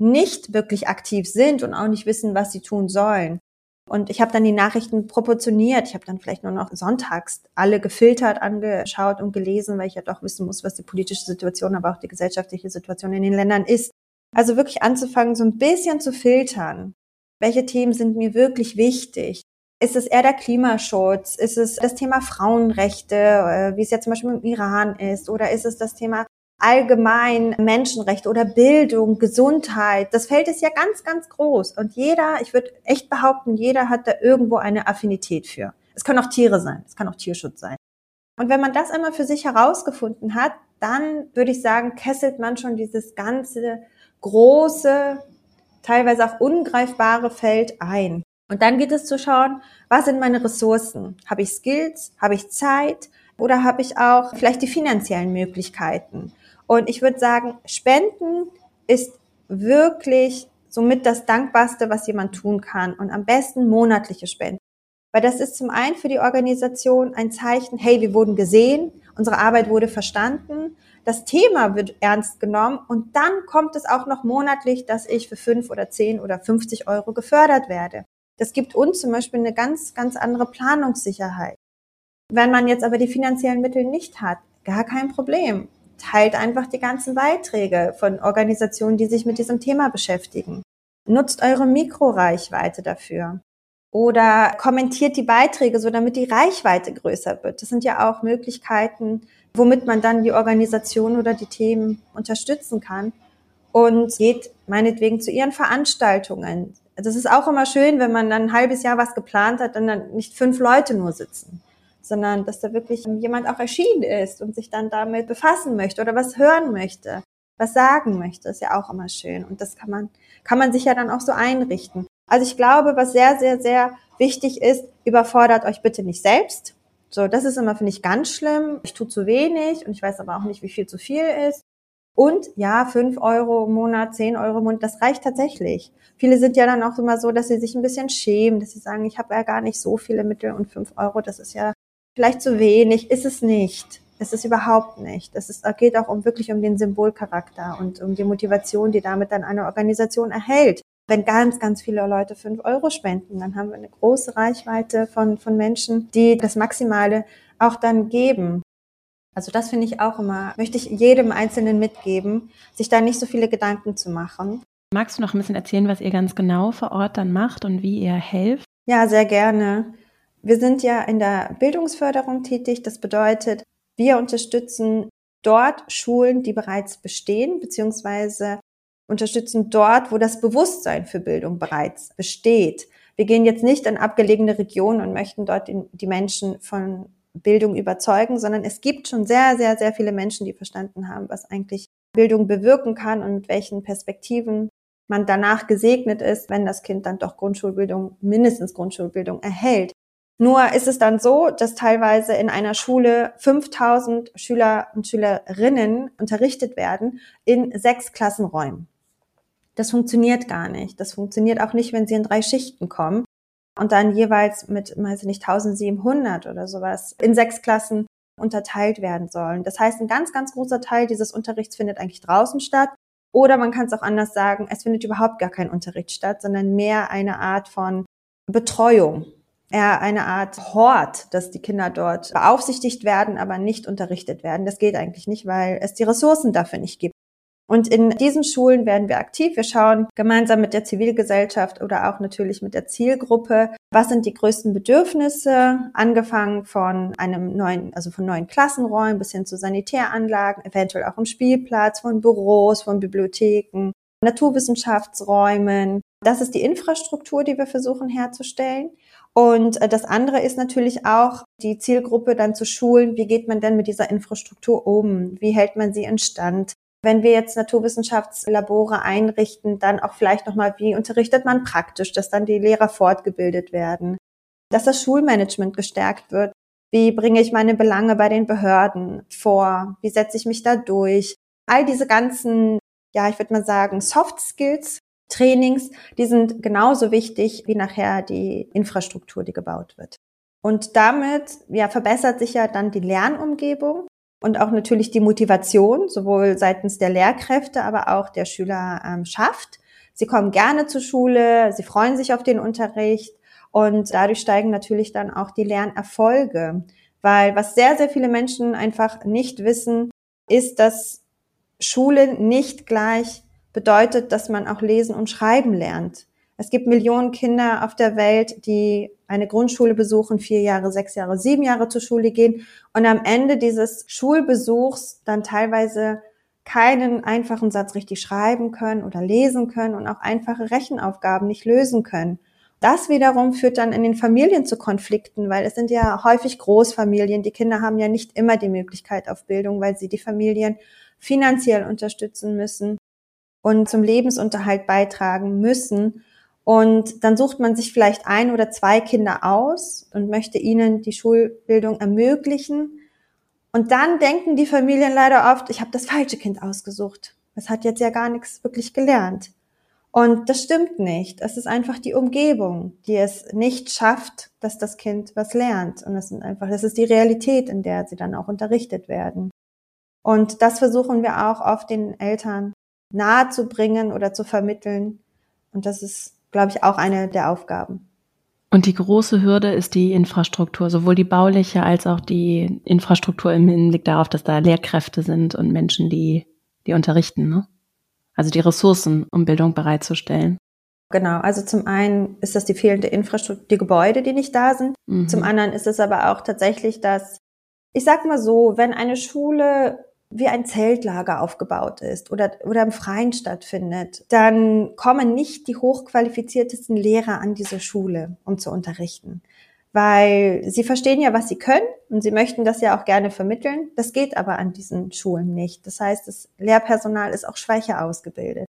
nicht wirklich aktiv sind und auch nicht wissen, was sie tun sollen. Und ich habe dann die Nachrichten proportioniert. Ich habe dann vielleicht nur noch sonntags alle gefiltert, angeschaut und gelesen, weil ich ja doch wissen muss, was die politische Situation, aber auch die gesellschaftliche Situation in den Ländern ist. Also wirklich anzufangen, so ein bisschen zu filtern. Welche Themen sind mir wirklich wichtig? Ist es eher der Klimaschutz? Ist es das Thema Frauenrechte, äh, wie es ja zum Beispiel im Iran ist? Oder ist es das Thema allgemein Menschenrechte oder Bildung, Gesundheit, das Feld ist ja ganz, ganz groß. Und jeder, ich würde echt behaupten, jeder hat da irgendwo eine Affinität für. Es können auch Tiere sein, es kann auch Tierschutz sein. Und wenn man das einmal für sich herausgefunden hat, dann würde ich sagen, kesselt man schon dieses ganze große, teilweise auch ungreifbare Feld ein. Und dann geht es zu schauen, was sind meine Ressourcen? Habe ich Skills? Habe ich Zeit? Oder habe ich auch vielleicht die finanziellen Möglichkeiten? Und ich würde sagen, Spenden ist wirklich somit das Dankbarste, was jemand tun kann. Und am besten monatliche Spenden. Weil das ist zum einen für die Organisation ein Zeichen, hey, wir wurden gesehen, unsere Arbeit wurde verstanden, das Thema wird ernst genommen und dann kommt es auch noch monatlich, dass ich für fünf oder zehn oder 50 Euro gefördert werde. Das gibt uns zum Beispiel eine ganz, ganz andere Planungssicherheit. Wenn man jetzt aber die finanziellen Mittel nicht hat, gar kein Problem. Teilt einfach die ganzen Beiträge von Organisationen, die sich mit diesem Thema beschäftigen. Nutzt eure Mikroreichweite dafür. Oder kommentiert die Beiträge, so damit die Reichweite größer wird. Das sind ja auch Möglichkeiten, womit man dann die Organisation oder die Themen unterstützen kann. Und geht meinetwegen zu ihren Veranstaltungen. Das ist auch immer schön, wenn man dann ein halbes Jahr was geplant hat, dann nicht fünf Leute nur sitzen, sondern dass da wirklich jemand auch erschienen ist und sich dann damit befassen möchte oder was hören möchte, was sagen möchte, ist ja auch immer schön. Und das kann man, kann man sich ja dann auch so einrichten. Also ich glaube, was sehr, sehr, sehr wichtig ist, überfordert euch bitte nicht selbst. So, das ist immer, finde ich, ganz schlimm. Ich tue zu wenig und ich weiß aber auch nicht, wie viel zu viel ist. Und ja, fünf Euro im Monat, zehn Euro im Monat, das reicht tatsächlich. Viele sind ja dann auch immer so, dass sie sich ein bisschen schämen, dass sie sagen, ich habe ja gar nicht so viele Mittel und fünf Euro, das ist ja vielleicht zu wenig. Ist es nicht. Es ist überhaupt nicht. Es ist, geht auch um wirklich um den Symbolcharakter und um die Motivation, die damit dann eine Organisation erhält wenn ganz, ganz viele Leute fünf Euro spenden, dann haben wir eine große Reichweite von, von Menschen, die das Maximale auch dann geben. Also das finde ich auch immer, möchte ich jedem Einzelnen mitgeben, sich da nicht so viele Gedanken zu machen. Magst du noch ein bisschen erzählen, was ihr ganz genau vor Ort dann macht und wie ihr helft? Ja, sehr gerne. Wir sind ja in der Bildungsförderung tätig. Das bedeutet, wir unterstützen dort Schulen, die bereits bestehen, beziehungsweise unterstützen dort, wo das Bewusstsein für Bildung bereits besteht. Wir gehen jetzt nicht in abgelegene Regionen und möchten dort die Menschen von Bildung überzeugen, sondern es gibt schon sehr, sehr, sehr viele Menschen, die verstanden haben, was eigentlich Bildung bewirken kann und mit welchen Perspektiven man danach gesegnet ist, wenn das Kind dann doch Grundschulbildung, mindestens Grundschulbildung erhält. Nur ist es dann so, dass teilweise in einer Schule 5000 Schüler und Schülerinnen unterrichtet werden in sechs Klassenräumen. Das funktioniert gar nicht. Das funktioniert auch nicht, wenn sie in drei Schichten kommen und dann jeweils mit, weiß ich nicht, 1700 oder sowas in sechs Klassen unterteilt werden sollen. Das heißt, ein ganz, ganz großer Teil dieses Unterrichts findet eigentlich draußen statt. Oder man kann es auch anders sagen, es findet überhaupt gar kein Unterricht statt, sondern mehr eine Art von Betreuung. Eher eine Art Hort, dass die Kinder dort beaufsichtigt werden, aber nicht unterrichtet werden. Das geht eigentlich nicht, weil es die Ressourcen dafür nicht gibt. Und in diesen Schulen werden wir aktiv. Wir schauen gemeinsam mit der Zivilgesellschaft oder auch natürlich mit der Zielgruppe, was sind die größten Bedürfnisse, angefangen von einem neuen, also von neuen Klassenräumen bis hin zu Sanitäranlagen, eventuell auch im Spielplatz, von Büros, von Bibliotheken, Naturwissenschaftsräumen. Das ist die Infrastruktur, die wir versuchen herzustellen. Und äh, das andere ist natürlich auch die Zielgruppe dann zu schulen. Wie geht man denn mit dieser Infrastruktur um? Wie hält man sie in Stand? Wenn wir jetzt Naturwissenschaftslabore einrichten, dann auch vielleicht nochmal, wie unterrichtet man praktisch, dass dann die Lehrer fortgebildet werden, dass das Schulmanagement gestärkt wird. Wie bringe ich meine Belange bei den Behörden vor? Wie setze ich mich da durch? All diese ganzen, ja, ich würde mal sagen, Soft Skills, Trainings, die sind genauso wichtig wie nachher die Infrastruktur, die gebaut wird. Und damit ja, verbessert sich ja dann die Lernumgebung und auch natürlich die Motivation, sowohl seitens der Lehrkräfte, aber auch der Schüler ähm, schafft. Sie kommen gerne zur Schule, sie freuen sich auf den Unterricht und dadurch steigen natürlich dann auch die Lernerfolge. Weil was sehr, sehr viele Menschen einfach nicht wissen, ist, dass Schule nicht gleich bedeutet, dass man auch lesen und schreiben lernt. Es gibt Millionen Kinder auf der Welt, die eine Grundschule besuchen, vier Jahre, sechs Jahre, sieben Jahre zur Schule gehen und am Ende dieses Schulbesuchs dann teilweise keinen einfachen Satz richtig schreiben können oder lesen können und auch einfache Rechenaufgaben nicht lösen können. Das wiederum führt dann in den Familien zu Konflikten, weil es sind ja häufig Großfamilien. Die Kinder haben ja nicht immer die Möglichkeit auf Bildung, weil sie die Familien finanziell unterstützen müssen und zum Lebensunterhalt beitragen müssen. Und dann sucht man sich vielleicht ein oder zwei Kinder aus und möchte ihnen die Schulbildung ermöglichen. Und dann denken die Familien leider oft, ich habe das falsche Kind ausgesucht. Es hat jetzt ja gar nichts wirklich gelernt. Und das stimmt nicht. Es ist einfach die Umgebung, die es nicht schafft, dass das Kind was lernt. Und das sind einfach, das ist die Realität, in der sie dann auch unterrichtet werden. Und das versuchen wir auch oft den Eltern nahe zu bringen oder zu vermitteln. Und das ist, glaube ich, auch eine der Aufgaben. Und die große Hürde ist die Infrastruktur, sowohl die bauliche als auch die Infrastruktur im Hinblick darauf, dass da Lehrkräfte sind und Menschen, die, die unterrichten, ne? Also die Ressourcen, um Bildung bereitzustellen. Genau, also zum einen ist das die fehlende Infrastruktur, die Gebäude, die nicht da sind. Mhm. Zum anderen ist es aber auch tatsächlich, dass, ich sag mal so, wenn eine Schule wie ein Zeltlager aufgebaut ist oder, oder im Freien stattfindet, dann kommen nicht die hochqualifiziertesten Lehrer an diese Schule, um zu unterrichten. Weil sie verstehen ja, was sie können und sie möchten das ja auch gerne vermitteln. Das geht aber an diesen Schulen nicht. Das heißt, das Lehrpersonal ist auch schwächer ausgebildet.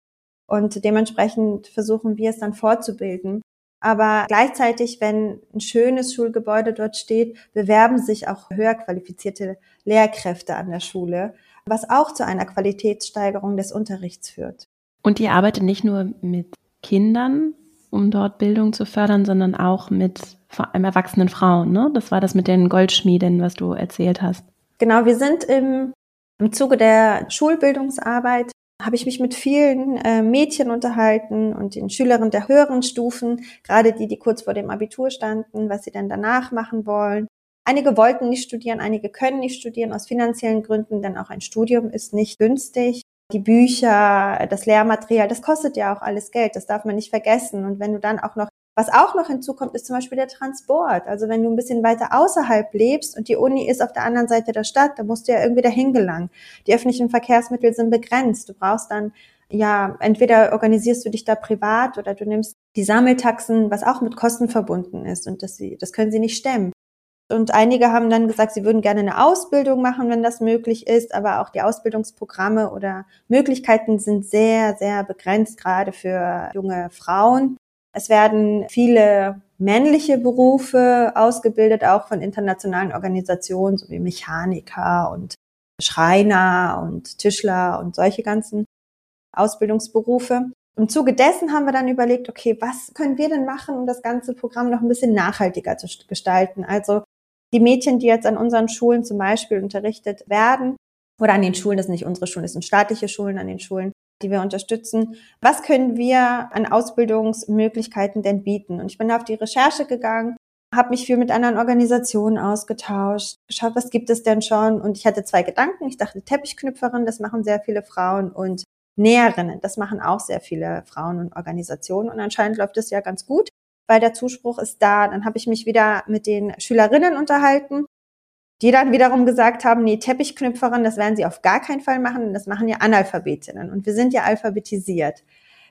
Und dementsprechend versuchen wir es dann fortzubilden. Aber gleichzeitig, wenn ein schönes Schulgebäude dort steht, bewerben sich auch höher qualifizierte Lehrkräfte an der Schule was auch zu einer Qualitätssteigerung des Unterrichts führt. Und ihr arbeitet nicht nur mit Kindern, um dort Bildung zu fördern, sondern auch mit vor allem erwachsenen Frauen. Ne? Das war das mit den Goldschmieden, was du erzählt hast. Genau, wir sind im, im Zuge der Schulbildungsarbeit habe ich mich mit vielen äh, Mädchen unterhalten und den Schülerinnen der höheren Stufen, gerade die, die kurz vor dem Abitur standen, was sie denn danach machen wollen. Einige wollten nicht studieren, einige können nicht studieren aus finanziellen Gründen, denn auch ein Studium ist nicht günstig. Die Bücher, das Lehrmaterial, das kostet ja auch alles Geld, das darf man nicht vergessen. Und wenn du dann auch noch, was auch noch hinzukommt, ist zum Beispiel der Transport. Also wenn du ein bisschen weiter außerhalb lebst und die Uni ist auf der anderen Seite der Stadt, dann musst du ja irgendwie dahin gelangen. Die öffentlichen Verkehrsmittel sind begrenzt. Du brauchst dann ja, entweder organisierst du dich da privat oder du nimmst die Sammeltaxen, was auch mit Kosten verbunden ist und das, das können sie nicht stemmen. Und einige haben dann gesagt, sie würden gerne eine Ausbildung machen, wenn das möglich ist, aber auch die Ausbildungsprogramme oder Möglichkeiten sind sehr, sehr begrenzt, gerade für junge Frauen. Es werden viele männliche Berufe ausgebildet, auch von internationalen Organisationen, so wie Mechaniker und Schreiner und Tischler und solche ganzen Ausbildungsberufe. Im Zuge dessen haben wir dann überlegt, okay, was können wir denn machen, um das ganze Programm noch ein bisschen nachhaltiger zu gestalten? Also die Mädchen, die jetzt an unseren Schulen zum Beispiel unterrichtet werden, oder an den Schulen, das sind nicht unsere Schulen, das sind staatliche Schulen, an den Schulen, die wir unterstützen. Was können wir an Ausbildungsmöglichkeiten denn bieten? Und ich bin auf die Recherche gegangen, habe mich viel mit anderen Organisationen ausgetauscht, geschaut, was gibt es denn schon? Und ich hatte zwei Gedanken. Ich dachte, Teppichknüpferin, das machen sehr viele Frauen und Näherinnen, das machen auch sehr viele Frauen und Organisationen. Und anscheinend läuft es ja ganz gut weil der Zuspruch ist da. Dann habe ich mich wieder mit den Schülerinnen unterhalten, die dann wiederum gesagt haben, nee, Teppichknüpferin, das werden sie auf gar keinen Fall machen, das machen ja Analphabetinnen und wir sind ja alphabetisiert.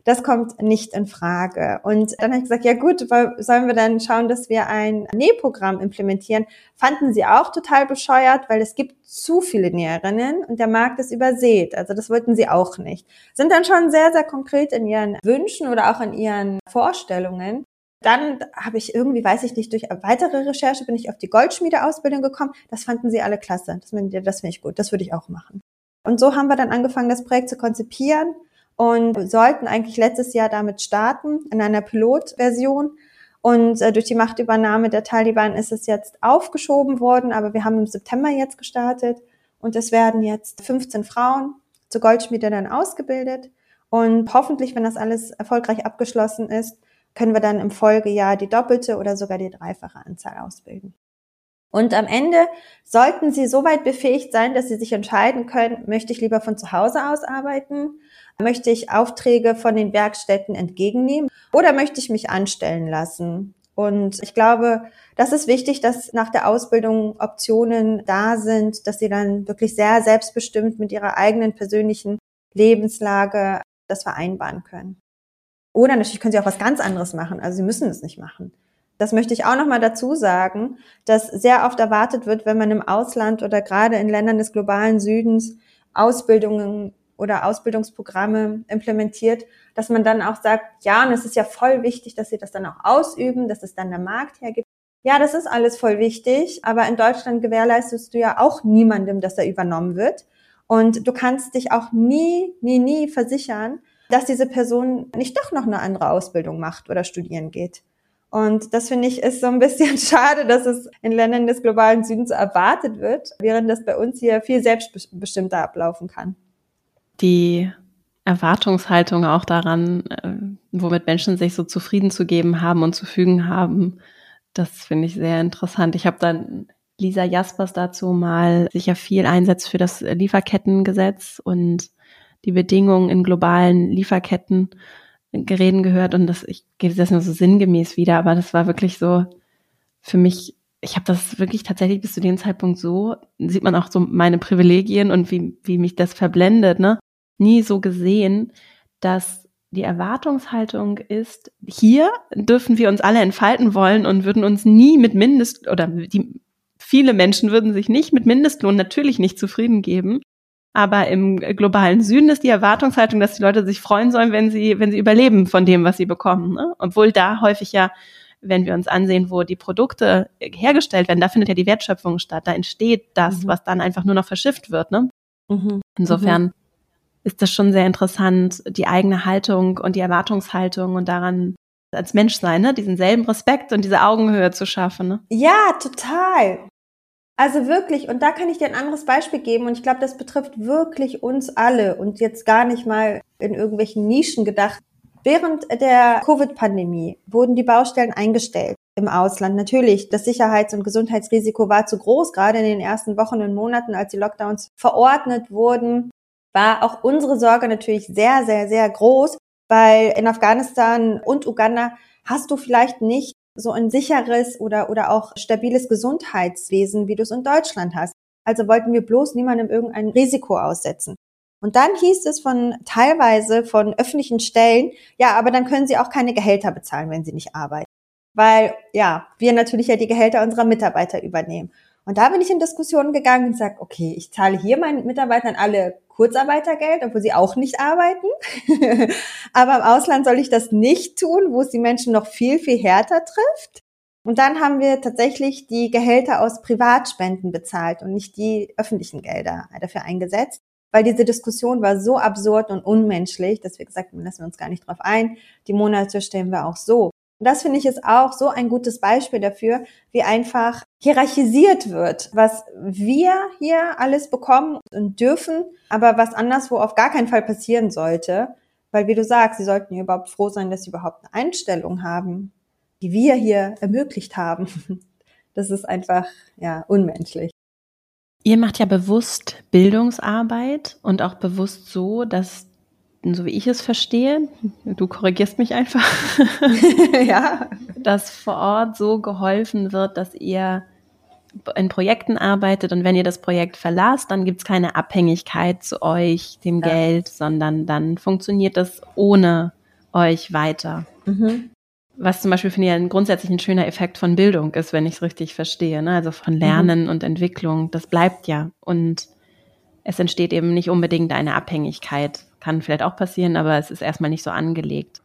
Das kommt nicht in Frage. Und dann habe ich gesagt, ja gut, sollen wir dann schauen, dass wir ein Nähprogramm implementieren? Fanden sie auch total bescheuert, weil es gibt zu viele Näherinnen und der Markt ist übersät. Also das wollten sie auch nicht. Sind dann schon sehr, sehr konkret in ihren Wünschen oder auch in ihren Vorstellungen. Dann habe ich irgendwie, weiß ich nicht, durch weitere Recherche bin ich auf die Goldschmiedeausbildung gekommen. Das fanden sie alle klasse. Das, das finde ich gut. Das würde ich auch machen. Und so haben wir dann angefangen, das Projekt zu konzipieren und sollten eigentlich letztes Jahr damit starten in einer Pilotversion. Und äh, durch die Machtübernahme der Taliban ist es jetzt aufgeschoben worden, aber wir haben im September jetzt gestartet und es werden jetzt 15 Frauen zu Goldschmiede dann ausgebildet. Und hoffentlich, wenn das alles erfolgreich abgeschlossen ist, können wir dann im Folgejahr die doppelte oder sogar die dreifache Anzahl ausbilden. Und am Ende sollten Sie so weit befähigt sein, dass Sie sich entscheiden können, möchte ich lieber von zu Hause aus arbeiten, möchte ich Aufträge von den Werkstätten entgegennehmen oder möchte ich mich anstellen lassen. Und ich glaube, das ist wichtig, dass nach der Ausbildung Optionen da sind, dass Sie dann wirklich sehr selbstbestimmt mit Ihrer eigenen persönlichen Lebenslage das vereinbaren können. Oder natürlich können sie auch was ganz anderes machen. Also sie müssen es nicht machen. Das möchte ich auch nochmal dazu sagen, dass sehr oft erwartet wird, wenn man im Ausland oder gerade in Ländern des globalen Südens Ausbildungen oder Ausbildungsprogramme implementiert, dass man dann auch sagt, ja, und es ist ja voll wichtig, dass sie das dann auch ausüben, dass es dann der Markt hergibt. Ja, das ist alles voll wichtig, aber in Deutschland gewährleistest du ja auch niemandem, dass er übernommen wird. Und du kannst dich auch nie, nie, nie versichern, dass diese Person nicht doch noch eine andere Ausbildung macht oder studieren geht. Und das finde ich ist so ein bisschen schade, dass es in Ländern des globalen Südens erwartet wird, während das bei uns hier viel selbstbestimmter ablaufen kann. Die Erwartungshaltung auch daran, äh, womit Menschen sich so zufrieden zu geben haben und zu fügen haben, das finde ich sehr interessant. Ich habe dann Lisa Jaspers dazu mal sicher viel einsetzt für das Lieferkettengesetz und die Bedingungen in globalen Lieferketten Reden gehört und das, ich gebe das nur so sinngemäß wieder, aber das war wirklich so für mich, ich habe das wirklich tatsächlich bis zu dem Zeitpunkt so, sieht man auch so meine Privilegien und wie, wie mich das verblendet, ne? Nie so gesehen, dass die Erwartungshaltung ist, hier dürfen wir uns alle entfalten wollen und würden uns nie mit Mindest oder die viele Menschen würden sich nicht mit Mindestlohn natürlich nicht zufrieden geben. Aber im globalen Süden ist die Erwartungshaltung, dass die Leute sich freuen sollen, wenn sie, wenn sie überleben von dem, was sie bekommen. Ne? Obwohl da häufig ja, wenn wir uns ansehen, wo die Produkte hergestellt werden, da findet ja die Wertschöpfung statt. Da entsteht das, mhm. was dann einfach nur noch verschifft wird. Ne? Mhm. Insofern mhm. ist das schon sehr interessant, die eigene Haltung und die Erwartungshaltung und daran als Mensch sein, ne? diesen selben Respekt und diese Augenhöhe zu schaffen. Ne? Ja, total. Also wirklich, und da kann ich dir ein anderes Beispiel geben, und ich glaube, das betrifft wirklich uns alle und jetzt gar nicht mal in irgendwelchen Nischen gedacht. Während der Covid-Pandemie wurden die Baustellen eingestellt im Ausland. Natürlich, das Sicherheits- und Gesundheitsrisiko war zu groß, gerade in den ersten Wochen und Monaten, als die Lockdowns verordnet wurden, war auch unsere Sorge natürlich sehr, sehr, sehr groß, weil in Afghanistan und Uganda hast du vielleicht nicht so ein sicheres oder, oder auch stabiles Gesundheitswesen, wie du es in Deutschland hast. Also wollten wir bloß niemandem irgendein Risiko aussetzen. Und dann hieß es von teilweise von öffentlichen Stellen, ja, aber dann können sie auch keine Gehälter bezahlen, wenn sie nicht arbeiten. Weil, ja, wir natürlich ja die Gehälter unserer Mitarbeiter übernehmen. Und da bin ich in Diskussionen gegangen und sage, okay, ich zahle hier meinen Mitarbeitern alle Kurzarbeitergeld, obwohl sie auch nicht arbeiten. Aber im Ausland soll ich das nicht tun, wo es die Menschen noch viel, viel härter trifft. Und dann haben wir tatsächlich die Gehälter aus Privatspenden bezahlt und nicht die öffentlichen Gelder dafür eingesetzt, weil diese Diskussion war so absurd und unmenschlich, dass wir gesagt haben, lassen wir uns gar nicht drauf ein. Die Monate stellen wir auch so. Und das finde ich ist auch so ein gutes Beispiel dafür, wie einfach hierarchisiert wird, was wir hier alles bekommen und dürfen, aber was anderswo auf gar keinen Fall passieren sollte. Weil wie du sagst, sie sollten ja überhaupt froh sein, dass sie überhaupt eine Einstellung haben, die wir hier ermöglicht haben. Das ist einfach, ja, unmenschlich. Ihr macht ja bewusst Bildungsarbeit und auch bewusst so, dass so wie ich es verstehe, du korrigierst mich einfach, ja. dass vor Ort so geholfen wird, dass ihr in Projekten arbeitet und wenn ihr das Projekt verlasst, dann gibt es keine Abhängigkeit zu euch, dem ja. Geld, sondern dann funktioniert das ohne euch weiter. Mhm. Was zum Beispiel finde ich ein grundsätzlich ein schöner Effekt von Bildung ist, wenn ich es richtig verstehe. Ne? Also von Lernen mhm. und Entwicklung, das bleibt ja. Und es entsteht eben nicht unbedingt eine Abhängigkeit kann vielleicht auch passieren, aber es ist erstmal nicht so angelegt.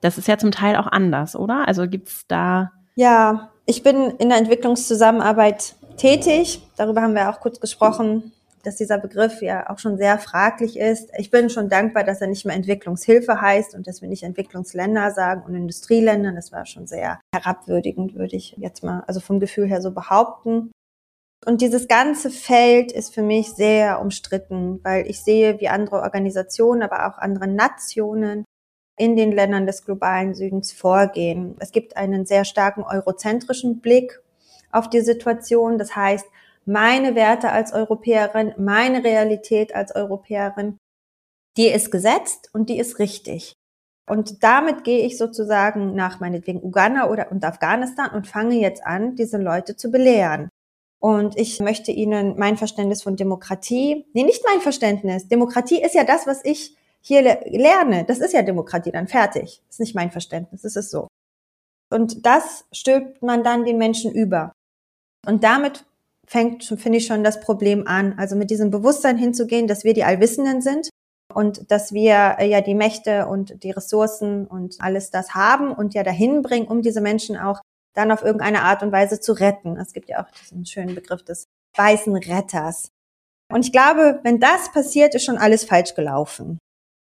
Das ist ja zum Teil auch anders, oder? Also gibt es da. Ja, ich bin in der Entwicklungszusammenarbeit tätig. Darüber haben wir auch kurz gesprochen, dass dieser Begriff ja auch schon sehr fraglich ist. Ich bin schon dankbar, dass er nicht mehr Entwicklungshilfe heißt und dass wir nicht Entwicklungsländer sagen und Industrieländer. Das war schon sehr herabwürdigend, würde ich jetzt mal, also vom Gefühl her so behaupten. Und dieses ganze Feld ist für mich sehr umstritten, weil ich sehe, wie andere Organisationen, aber auch andere Nationen in den Ländern des globalen Südens vorgehen. Es gibt einen sehr starken eurozentrischen Blick auf die Situation. Das heißt, meine Werte als Europäerin, meine Realität als Europäerin, die ist gesetzt und die ist richtig. Und damit gehe ich sozusagen nach meinetwegen Uganda oder und Afghanistan und fange jetzt an, diese Leute zu belehren. Und ich möchte Ihnen mein Verständnis von Demokratie, nee, nicht mein Verständnis. Demokratie ist ja das, was ich hier lerne, das ist ja Demokratie dann fertig. Ist nicht mein Verständnis, das ist so. Und das stülpt man dann den Menschen über. Und damit fängt, finde ich, schon das Problem an. Also mit diesem Bewusstsein hinzugehen, dass wir die Allwissenden sind und dass wir äh, ja die Mächte und die Ressourcen und alles das haben und ja dahin bringen, um diese Menschen auch dann auf irgendeine Art und Weise zu retten. Es gibt ja auch diesen schönen Begriff des weißen Retters. Und ich glaube, wenn das passiert, ist schon alles falsch gelaufen.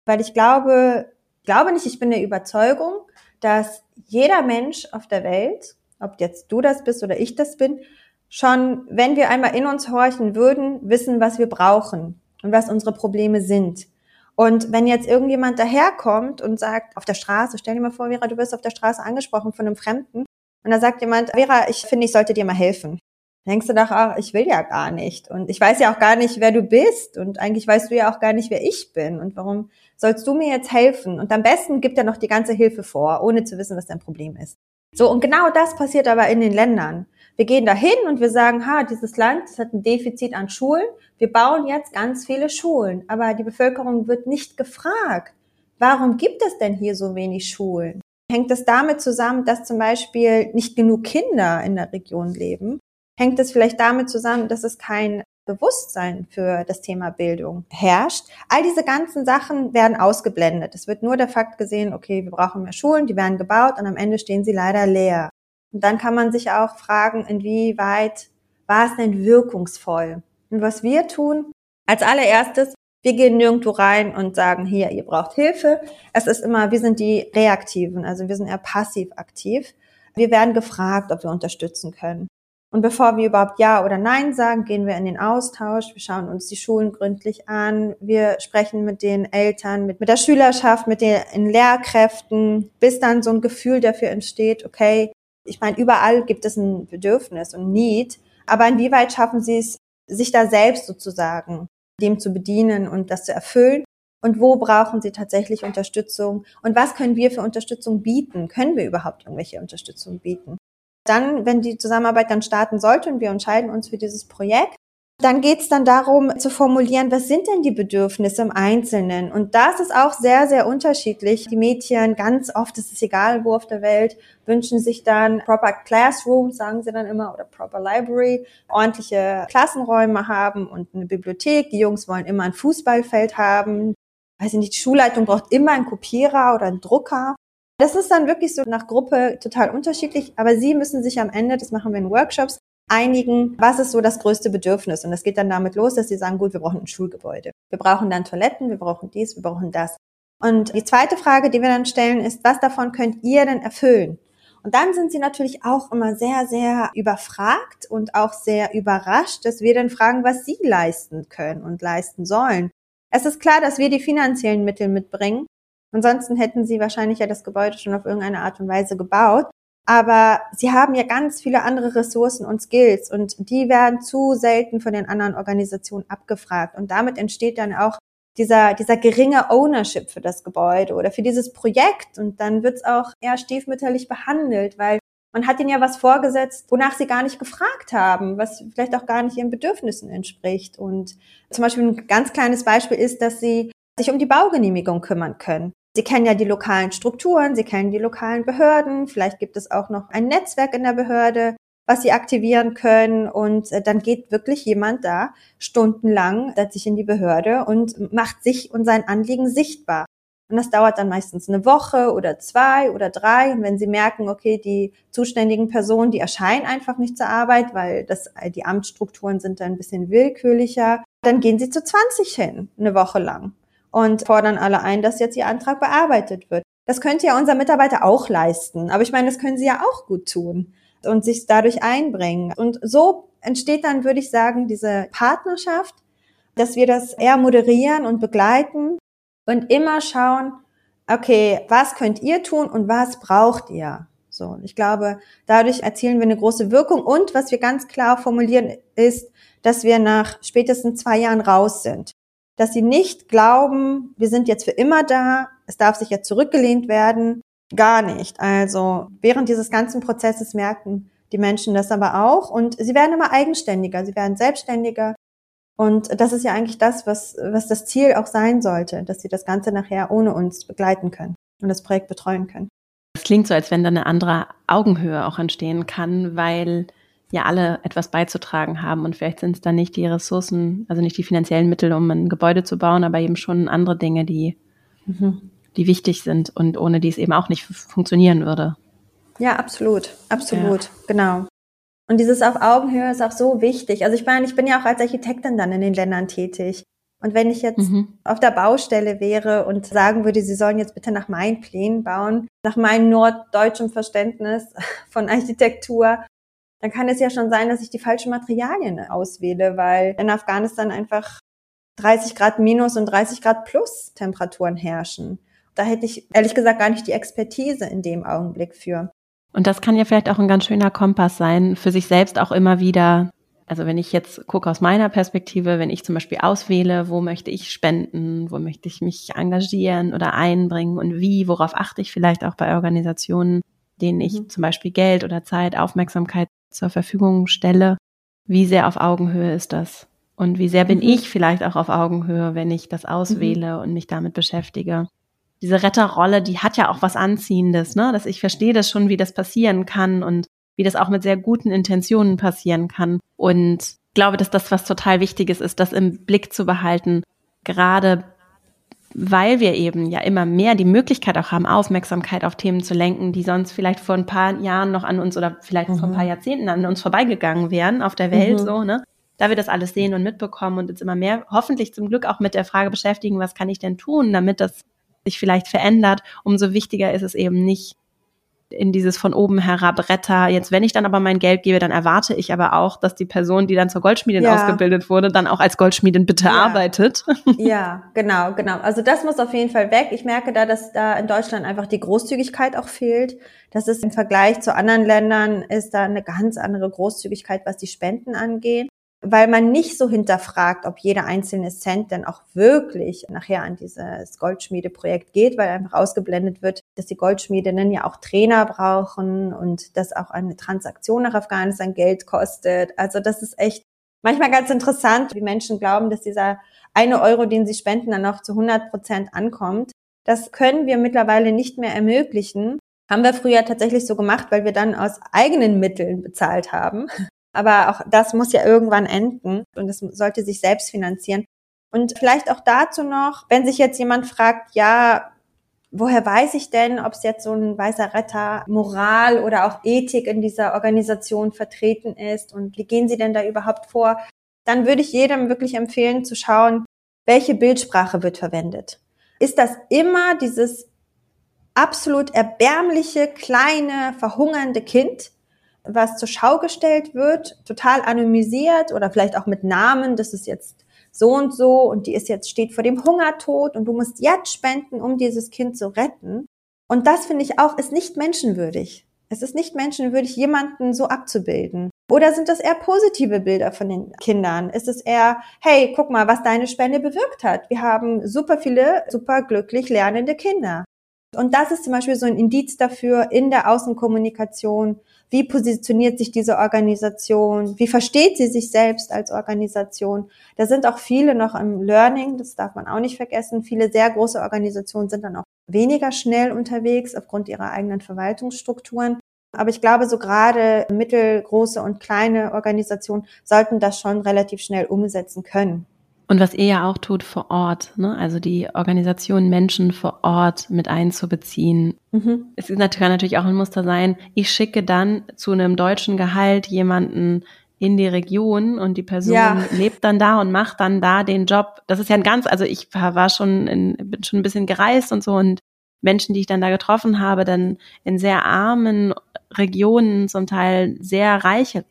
Weil ich glaube, glaube nicht, ich bin der Überzeugung, dass jeder Mensch auf der Welt, ob jetzt du das bist oder ich das bin, schon, wenn wir einmal in uns horchen würden, wissen, was wir brauchen und was unsere Probleme sind. Und wenn jetzt irgendjemand daherkommt und sagt, auf der Straße, stell dir mal vor, Vera, du wirst auf der Straße angesprochen von einem Fremden und da sagt jemand, Vera, ich finde, ich sollte dir mal helfen. Denkst du doch, ach, ich will ja gar nicht und ich weiß ja auch gar nicht, wer du bist und eigentlich weißt du ja auch gar nicht, wer ich bin und warum sollst du mir jetzt helfen? Und am besten gibt er noch die ganze Hilfe vor, ohne zu wissen, was dein Problem ist. So, und genau das passiert aber in den Ländern. Wir gehen dahin und wir sagen, ha, dieses Land das hat ein Defizit an Schulen. Wir bauen jetzt ganz viele Schulen. Aber die Bevölkerung wird nicht gefragt. Warum gibt es denn hier so wenig Schulen? Hängt es damit zusammen, dass zum Beispiel nicht genug Kinder in der Region leben? Hängt es vielleicht damit zusammen, dass es kein Bewusstsein für das Thema Bildung herrscht. All diese ganzen Sachen werden ausgeblendet. Es wird nur der Fakt gesehen, okay, wir brauchen mehr Schulen, die werden gebaut und am Ende stehen sie leider leer. Und dann kann man sich auch fragen, inwieweit war es denn wirkungsvoll? Und was wir tun, als allererstes, wir gehen nirgendwo rein und sagen, hier, ihr braucht Hilfe. Es ist immer, wir sind die Reaktiven, also wir sind eher passiv aktiv. Wir werden gefragt, ob wir unterstützen können. Und bevor wir überhaupt Ja oder Nein sagen, gehen wir in den Austausch. Wir schauen uns die Schulen gründlich an. Wir sprechen mit den Eltern, mit, mit der Schülerschaft, mit den Lehrkräften, bis dann so ein Gefühl dafür entsteht, okay, ich meine, überall gibt es ein Bedürfnis und Need, aber inwieweit schaffen sie es, sich da selbst sozusagen dem zu bedienen und das zu erfüllen? Und wo brauchen sie tatsächlich Unterstützung? Und was können wir für Unterstützung bieten? Können wir überhaupt irgendwelche Unterstützung bieten? Dann, wenn die Zusammenarbeit dann starten sollte und wir entscheiden uns für dieses Projekt, dann geht es dann darum zu formulieren, was sind denn die Bedürfnisse im Einzelnen? Und das ist auch sehr, sehr unterschiedlich. Die Mädchen, ganz oft ist es egal, wo auf der Welt, wünschen sich dann proper Classrooms, sagen sie dann immer, oder proper Library, ordentliche Klassenräume haben und eine Bibliothek. Die Jungs wollen immer ein Fußballfeld haben. Weiß ich nicht, die Schulleitung braucht immer einen Kopierer oder einen Drucker. Das ist dann wirklich so nach Gruppe total unterschiedlich, aber sie müssen sich am Ende, das machen wir in Workshops, einigen, was ist so das größte Bedürfnis. Und das geht dann damit los, dass sie sagen, gut, wir brauchen ein Schulgebäude. Wir brauchen dann Toiletten, wir brauchen dies, wir brauchen das. Und die zweite Frage, die wir dann stellen, ist, was davon könnt ihr denn erfüllen? Und dann sind sie natürlich auch immer sehr, sehr überfragt und auch sehr überrascht, dass wir dann fragen, was sie leisten können und leisten sollen. Es ist klar, dass wir die finanziellen Mittel mitbringen. Ansonsten hätten sie wahrscheinlich ja das Gebäude schon auf irgendeine Art und Weise gebaut. Aber sie haben ja ganz viele andere Ressourcen und Skills und die werden zu selten von den anderen Organisationen abgefragt. Und damit entsteht dann auch dieser, dieser geringe Ownership für das Gebäude oder für dieses Projekt. Und dann wird es auch eher stiefmütterlich behandelt, weil man hat ihnen ja was vorgesetzt, wonach sie gar nicht gefragt haben, was vielleicht auch gar nicht ihren Bedürfnissen entspricht. Und zum Beispiel ein ganz kleines Beispiel ist, dass sie sich um die Baugenehmigung kümmern können. Sie kennen ja die lokalen Strukturen, Sie kennen die lokalen Behörden, vielleicht gibt es auch noch ein Netzwerk in der Behörde, was Sie aktivieren können und äh, dann geht wirklich jemand da stundenlang, setzt sich in die Behörde und macht sich und sein Anliegen sichtbar. Und das dauert dann meistens eine Woche oder zwei oder drei. Und wenn Sie merken, okay, die zuständigen Personen, die erscheinen einfach nicht zur Arbeit, weil das, äh, die Amtsstrukturen sind dann ein bisschen willkürlicher, dann gehen Sie zu 20 hin, eine Woche lang und fordern alle ein, dass jetzt ihr Antrag bearbeitet wird. Das könnte ja unser Mitarbeiter auch leisten, aber ich meine, das können sie ja auch gut tun und sich dadurch einbringen. Und so entsteht dann, würde ich sagen, diese Partnerschaft, dass wir das eher moderieren und begleiten und immer schauen, okay, was könnt ihr tun und was braucht ihr? So, ich glaube, dadurch erzielen wir eine große Wirkung und was wir ganz klar formulieren ist, dass wir nach spätestens zwei Jahren raus sind dass sie nicht glauben, wir sind jetzt für immer da, es darf sich jetzt zurückgelehnt werden. Gar nicht. Also während dieses ganzen Prozesses merken die Menschen das aber auch und sie werden immer eigenständiger, sie werden selbstständiger. Und das ist ja eigentlich das, was, was das Ziel auch sein sollte, dass sie das Ganze nachher ohne uns begleiten können und das Projekt betreuen können. Es klingt so, als wenn da eine andere Augenhöhe auch entstehen kann, weil ja alle etwas beizutragen haben und vielleicht sind es dann nicht die Ressourcen, also nicht die finanziellen Mittel, um ein Gebäude zu bauen, aber eben schon andere Dinge, die, mhm. die wichtig sind und ohne die es eben auch nicht funktionieren würde. Ja, absolut, absolut, ja. genau. Und dieses auf Augenhöhe ist auch so wichtig. Also ich meine, ich bin ja auch als Architektin dann in den Ländern tätig. Und wenn ich jetzt mhm. auf der Baustelle wäre und sagen würde, Sie sollen jetzt bitte nach meinen Plänen bauen, nach meinem norddeutschen Verständnis von Architektur, dann kann es ja schon sein, dass ich die falschen Materialien auswähle, weil in Afghanistan einfach 30 Grad minus und 30 Grad plus Temperaturen herrschen. Da hätte ich ehrlich gesagt gar nicht die Expertise in dem Augenblick für. Und das kann ja vielleicht auch ein ganz schöner Kompass sein, für sich selbst auch immer wieder. Also wenn ich jetzt gucke aus meiner Perspektive, wenn ich zum Beispiel auswähle, wo möchte ich spenden, wo möchte ich mich engagieren oder einbringen und wie, worauf achte ich vielleicht auch bei Organisationen, denen ich mhm. zum Beispiel Geld oder Zeit, Aufmerksamkeit zur Verfügung stelle, wie sehr auf Augenhöhe ist das? Und wie sehr bin mhm. ich vielleicht auch auf Augenhöhe, wenn ich das auswähle mhm. und mich damit beschäftige? diese Retterrolle, die hat ja auch was Anziehendes, ne? Dass ich verstehe das schon, wie das passieren kann und wie das auch mit sehr guten Intentionen passieren kann. Und glaube, dass das was total Wichtiges ist, das im Blick zu behalten. Gerade weil wir eben ja immer mehr die Möglichkeit auch haben, Aufmerksamkeit auf Themen zu lenken, die sonst vielleicht vor ein paar Jahren noch an uns oder vielleicht mhm. vor ein paar mhm. Jahrzehnten an uns vorbeigegangen wären auf der Welt, mhm. so, ne? Da wir das alles sehen und mitbekommen und jetzt immer mehr hoffentlich zum Glück auch mit der Frage beschäftigen, was kann ich denn tun, damit das sich vielleicht verändert, umso wichtiger ist es eben nicht in dieses von oben herab Retter. Jetzt, wenn ich dann aber mein Geld gebe, dann erwarte ich aber auch, dass die Person, die dann zur Goldschmiedin ja. ausgebildet wurde, dann auch als Goldschmiedin bitte ja. arbeitet. Ja, genau, genau. Also das muss auf jeden Fall weg. Ich merke da, dass da in Deutschland einfach die Großzügigkeit auch fehlt. Das ist im Vergleich zu anderen Ländern ist da eine ganz andere Großzügigkeit, was die Spenden angeht weil man nicht so hinterfragt, ob jeder einzelne Cent denn auch wirklich nachher an dieses Goldschmiedeprojekt geht, weil einfach ausgeblendet wird, dass die Goldschmiedinnen ja auch Trainer brauchen und dass auch eine Transaktion nach Afghanistan Geld kostet. Also das ist echt manchmal ganz interessant, wie Menschen glauben, dass dieser eine Euro, den sie spenden, dann noch zu 100 Prozent ankommt. Das können wir mittlerweile nicht mehr ermöglichen. Haben wir früher tatsächlich so gemacht, weil wir dann aus eigenen Mitteln bezahlt haben. Aber auch das muss ja irgendwann enden und es sollte sich selbst finanzieren. Und vielleicht auch dazu noch, wenn sich jetzt jemand fragt, ja, woher weiß ich denn, ob es jetzt so ein weißer Retter Moral oder auch Ethik in dieser Organisation vertreten ist und wie gehen Sie denn da überhaupt vor? Dann würde ich jedem wirklich empfehlen zu schauen, welche Bildsprache wird verwendet. Ist das immer dieses absolut erbärmliche, kleine, verhungernde Kind? Was zur Schau gestellt wird, total anonymisiert oder vielleicht auch mit Namen, das ist jetzt so und so und die ist jetzt steht vor dem Hungertod und du musst jetzt spenden, um dieses Kind zu retten. Und das finde ich auch ist nicht menschenwürdig. Es ist nicht menschenwürdig, jemanden so abzubilden. Oder sind das eher positive Bilder von den Kindern? Ist es eher, hey, guck mal, was deine Spende bewirkt hat. Wir haben super viele, super glücklich lernende Kinder. Und das ist zum Beispiel so ein Indiz dafür in der Außenkommunikation, wie positioniert sich diese Organisation, wie versteht sie sich selbst als Organisation. Da sind auch viele noch im Learning, das darf man auch nicht vergessen. Viele sehr große Organisationen sind dann auch weniger schnell unterwegs aufgrund ihrer eigenen Verwaltungsstrukturen. Aber ich glaube, so gerade mittelgroße und kleine Organisationen sollten das schon relativ schnell umsetzen können. Und was ihr ja auch tut vor Ort, ne? also die Organisation Menschen vor Ort mit einzubeziehen. Mhm. Es ist natürlich, kann natürlich auch ein Muster sein, ich schicke dann zu einem deutschen Gehalt jemanden in die Region und die Person ja. lebt dann da und macht dann da den Job. Das ist ja ein ganz, also ich war schon, in, bin schon ein bisschen gereist und so und Menschen, die ich dann da getroffen habe, dann in sehr armen Regionen, zum Teil sehr reiche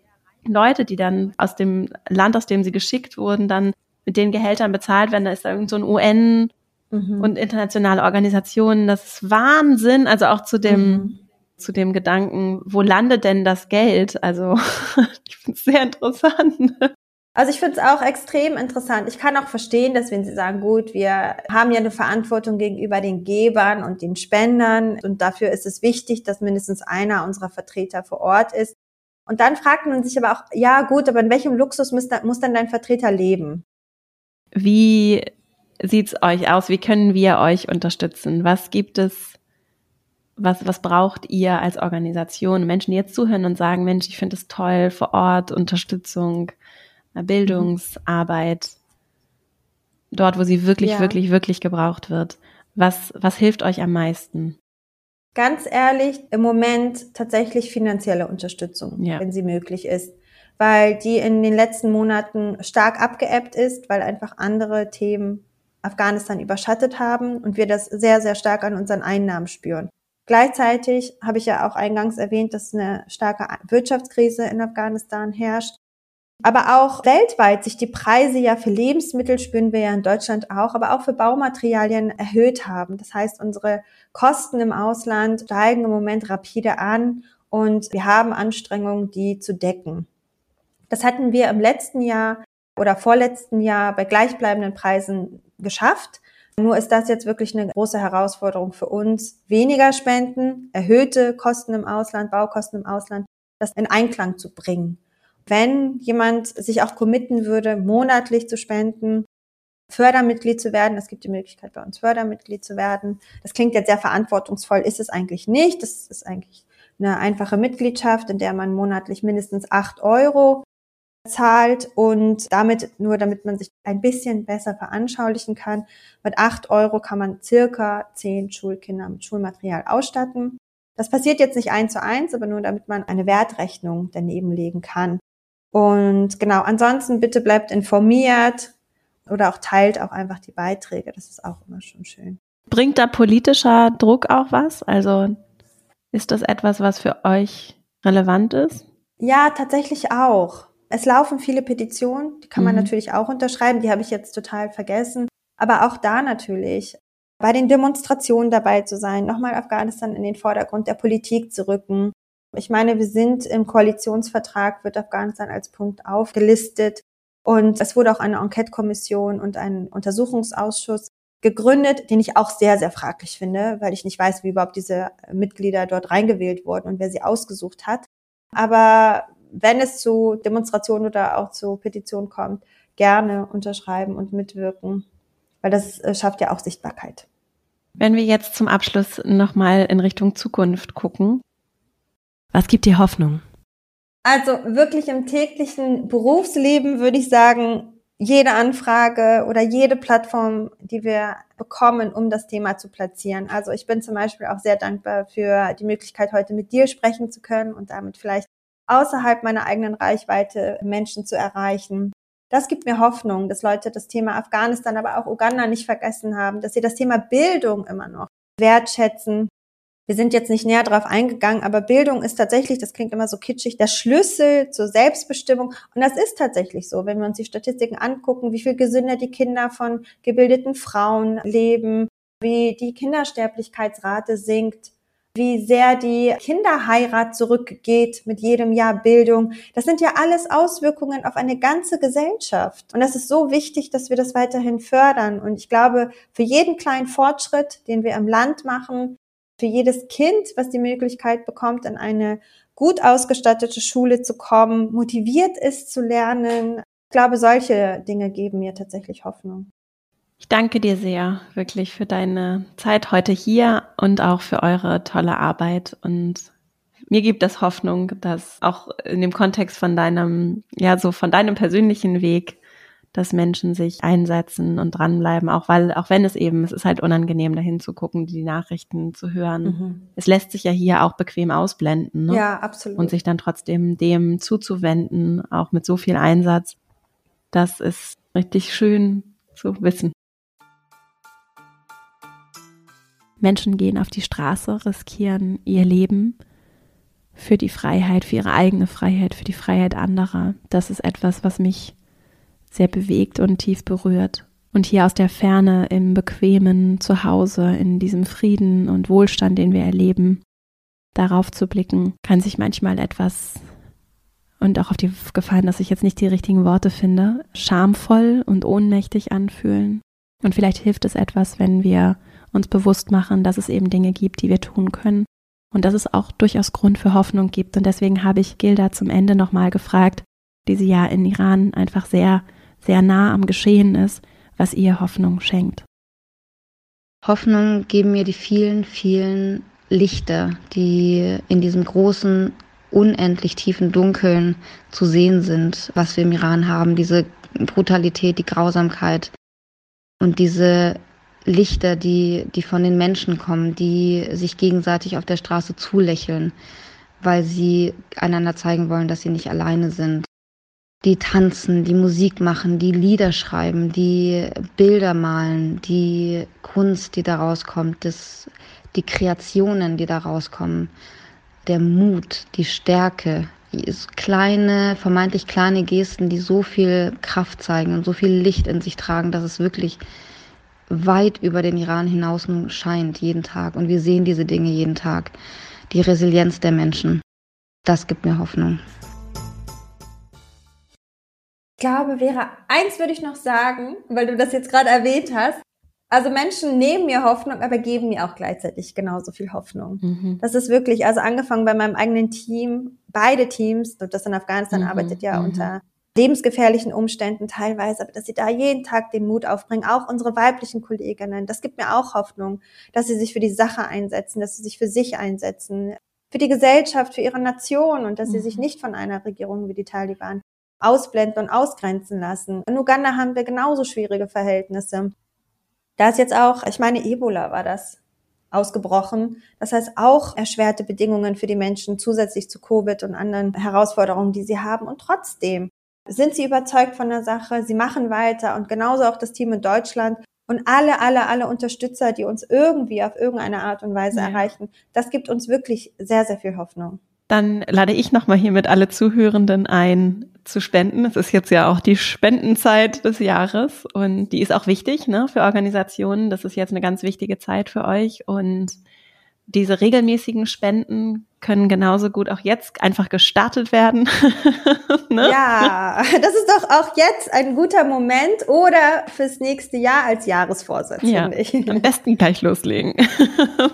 Leute, die dann aus dem Land, aus dem sie geschickt wurden, dann mit den Gehältern bezahlt werden. Da ist da irgend so ein UN mhm. und internationale Organisationen. Das ist Wahnsinn. Also auch zu dem, mhm. zu dem Gedanken, wo landet denn das Geld? Also ich finde es sehr interessant. Also ich finde es auch extrem interessant. Ich kann auch verstehen, dass wenn Sie sagen, gut, wir haben ja eine Verantwortung gegenüber den Gebern und den Spendern und dafür ist es wichtig, dass mindestens einer unserer Vertreter vor Ort ist. Und dann fragt man sich aber auch, ja gut, aber in welchem Luxus muss, muss dann dein Vertreter leben? Wie sieht's euch aus? Wie können wir euch unterstützen? Was gibt es? Was, was braucht ihr als Organisation? Menschen, die jetzt zuhören und sagen, Mensch, ich finde es toll, vor Ort Unterstützung, Bildungsarbeit, dort, wo sie wirklich, ja. wirklich, wirklich gebraucht wird. Was, was hilft euch am meisten? Ganz ehrlich, im Moment tatsächlich finanzielle Unterstützung, ja. wenn sie möglich ist. Weil die in den letzten Monaten stark abgeebbt ist, weil einfach andere Themen Afghanistan überschattet haben und wir das sehr, sehr stark an unseren Einnahmen spüren. Gleichzeitig habe ich ja auch eingangs erwähnt, dass eine starke Wirtschaftskrise in Afghanistan herrscht. Aber auch weltweit sich die Preise ja für Lebensmittel, spüren wir ja in Deutschland auch, aber auch für Baumaterialien erhöht haben. Das heißt, unsere Kosten im Ausland steigen im Moment rapide an und wir haben Anstrengungen, die zu decken. Das hatten wir im letzten Jahr oder vorletzten Jahr bei gleichbleibenden Preisen geschafft. Nur ist das jetzt wirklich eine große Herausforderung für uns. Weniger Spenden, erhöhte Kosten im Ausland, Baukosten im Ausland, das in Einklang zu bringen wenn jemand sich auch committen würde, monatlich zu spenden, Fördermitglied zu werden. Es gibt die Möglichkeit, bei uns Fördermitglied zu werden. Das klingt jetzt sehr verantwortungsvoll, ist es eigentlich nicht. Das ist eigentlich eine einfache Mitgliedschaft, in der man monatlich mindestens acht Euro zahlt und damit, nur damit man sich ein bisschen besser veranschaulichen kann, mit acht Euro kann man circa zehn Schulkinder mit Schulmaterial ausstatten. Das passiert jetzt nicht eins zu eins, aber nur damit man eine Wertrechnung daneben legen kann. Und genau, ansonsten bitte bleibt informiert oder auch teilt auch einfach die Beiträge. Das ist auch immer schon schön. Bringt da politischer Druck auch was? Also ist das etwas, was für euch relevant ist? Ja, tatsächlich auch. Es laufen viele Petitionen, die kann man mhm. natürlich auch unterschreiben, die habe ich jetzt total vergessen. Aber auch da natürlich bei den Demonstrationen dabei zu sein, nochmal Afghanistan in den Vordergrund der Politik zu rücken, ich meine, wir sind im Koalitionsvertrag, wird Afghanistan als Punkt aufgelistet. Und es wurde auch eine Enquete-Kommission und ein Untersuchungsausschuss gegründet, den ich auch sehr, sehr fraglich finde, weil ich nicht weiß, wie überhaupt diese Mitglieder dort reingewählt wurden und wer sie ausgesucht hat. Aber wenn es zu Demonstrationen oder auch zu Petitionen kommt, gerne unterschreiben und mitwirken, weil das äh, schafft ja auch Sichtbarkeit. Wenn wir jetzt zum Abschluss nochmal in Richtung Zukunft gucken, was gibt dir Hoffnung? Also wirklich im täglichen Berufsleben würde ich sagen, jede Anfrage oder jede Plattform, die wir bekommen, um das Thema zu platzieren. Also ich bin zum Beispiel auch sehr dankbar für die Möglichkeit, heute mit dir sprechen zu können und damit vielleicht außerhalb meiner eigenen Reichweite Menschen zu erreichen. Das gibt mir Hoffnung, dass Leute das Thema Afghanistan, aber auch Uganda nicht vergessen haben, dass sie das Thema Bildung immer noch wertschätzen wir sind jetzt nicht näher darauf eingegangen, aber Bildung ist tatsächlich, das klingt immer so kitschig, der Schlüssel zur Selbstbestimmung. Und das ist tatsächlich so, wenn wir uns die Statistiken angucken, wie viel gesünder die Kinder von gebildeten Frauen leben, wie die Kindersterblichkeitsrate sinkt, wie sehr die Kinderheirat zurückgeht mit jedem Jahr Bildung. Das sind ja alles Auswirkungen auf eine ganze Gesellschaft. Und das ist so wichtig, dass wir das weiterhin fördern. Und ich glaube, für jeden kleinen Fortschritt, den wir im Land machen, für jedes Kind, was die Möglichkeit bekommt, in eine gut ausgestattete Schule zu kommen, motiviert ist zu lernen. Ich glaube, solche Dinge geben mir tatsächlich Hoffnung. Ich danke dir sehr, wirklich für deine Zeit heute hier und auch für eure tolle Arbeit. Und mir gibt es Hoffnung, dass auch in dem Kontext von deinem, ja, so von deinem persönlichen Weg dass Menschen sich einsetzen und dranbleiben, auch weil, auch wenn es eben, es ist halt unangenehm, dahin zu gucken, die Nachrichten zu hören. Mhm. Es lässt sich ja hier auch bequem ausblenden. Ne? Ja, absolut. Und sich dann trotzdem dem zuzuwenden, auch mit so viel Einsatz, das ist richtig schön zu wissen. Menschen gehen auf die Straße, riskieren ihr Leben für die Freiheit, für ihre eigene Freiheit, für die Freiheit anderer. Das ist etwas, was mich sehr bewegt und tief berührt. Und hier aus der Ferne im bequemen Zuhause, in diesem Frieden und Wohlstand, den wir erleben, darauf zu blicken, kann sich manchmal etwas und auch auf die Gefallen, dass ich jetzt nicht die richtigen Worte finde, schamvoll und ohnmächtig anfühlen. Und vielleicht hilft es etwas, wenn wir uns bewusst machen, dass es eben Dinge gibt, die wir tun können und dass es auch durchaus Grund für Hoffnung gibt. Und deswegen habe ich Gilda zum Ende nochmal gefragt, die sie ja in Iran einfach sehr sehr nah am Geschehen ist, was ihr Hoffnung schenkt? Hoffnung geben mir die vielen, vielen Lichter, die in diesem großen, unendlich tiefen Dunkeln zu sehen sind, was wir im Iran haben. Diese Brutalität, die Grausamkeit und diese Lichter, die, die von den Menschen kommen, die sich gegenseitig auf der Straße zulächeln, weil sie einander zeigen wollen, dass sie nicht alleine sind. Die tanzen, die Musik machen, die Lieder schreiben, die Bilder malen, die Kunst, die daraus kommt, das, die Kreationen, die daraus kommen, der Mut, die Stärke, kleine, vermeintlich kleine Gesten, die so viel Kraft zeigen und so viel Licht in sich tragen, dass es wirklich weit über den Iran hinaus scheint, jeden Tag. Und wir sehen diese Dinge jeden Tag. Die Resilienz der Menschen. Das gibt mir Hoffnung. Ich glaube, Vera, eins würde ich noch sagen, weil du das jetzt gerade erwähnt hast. Also Menschen nehmen mir Hoffnung, aber geben mir auch gleichzeitig genauso viel Hoffnung. Mhm. Das ist wirklich, also angefangen bei meinem eigenen Team, beide Teams, das in Afghanistan mhm. arbeitet ja mhm. unter lebensgefährlichen Umständen teilweise, aber dass sie da jeden Tag den Mut aufbringen, auch unsere weiblichen Kolleginnen, das gibt mir auch Hoffnung, dass sie sich für die Sache einsetzen, dass sie sich für sich einsetzen, für die Gesellschaft, für ihre Nation und dass sie sich mhm. nicht von einer Regierung wie die Taliban ausblenden und ausgrenzen lassen. In Uganda haben wir genauso schwierige Verhältnisse. Da ist jetzt auch, ich meine, Ebola war das ausgebrochen. Das heißt auch erschwerte Bedingungen für die Menschen zusätzlich zu Covid und anderen Herausforderungen, die sie haben. Und trotzdem sind sie überzeugt von der Sache, sie machen weiter und genauso auch das Team in Deutschland und alle, alle, alle Unterstützer, die uns irgendwie auf irgendeine Art und Weise ja. erreichen. Das gibt uns wirklich sehr, sehr viel Hoffnung. Dann lade ich nochmal hiermit alle Zuhörenden ein, zu spenden. Es ist jetzt ja auch die Spendenzeit des Jahres und die ist auch wichtig ne, für Organisationen. Das ist jetzt eine ganz wichtige Zeit für euch und diese regelmäßigen Spenden können genauso gut auch jetzt einfach gestartet werden. ne? Ja, das ist doch auch jetzt ein guter Moment oder fürs nächste Jahr als Jahresvorsatz, ja, finde ich. Am besten gleich loslegen.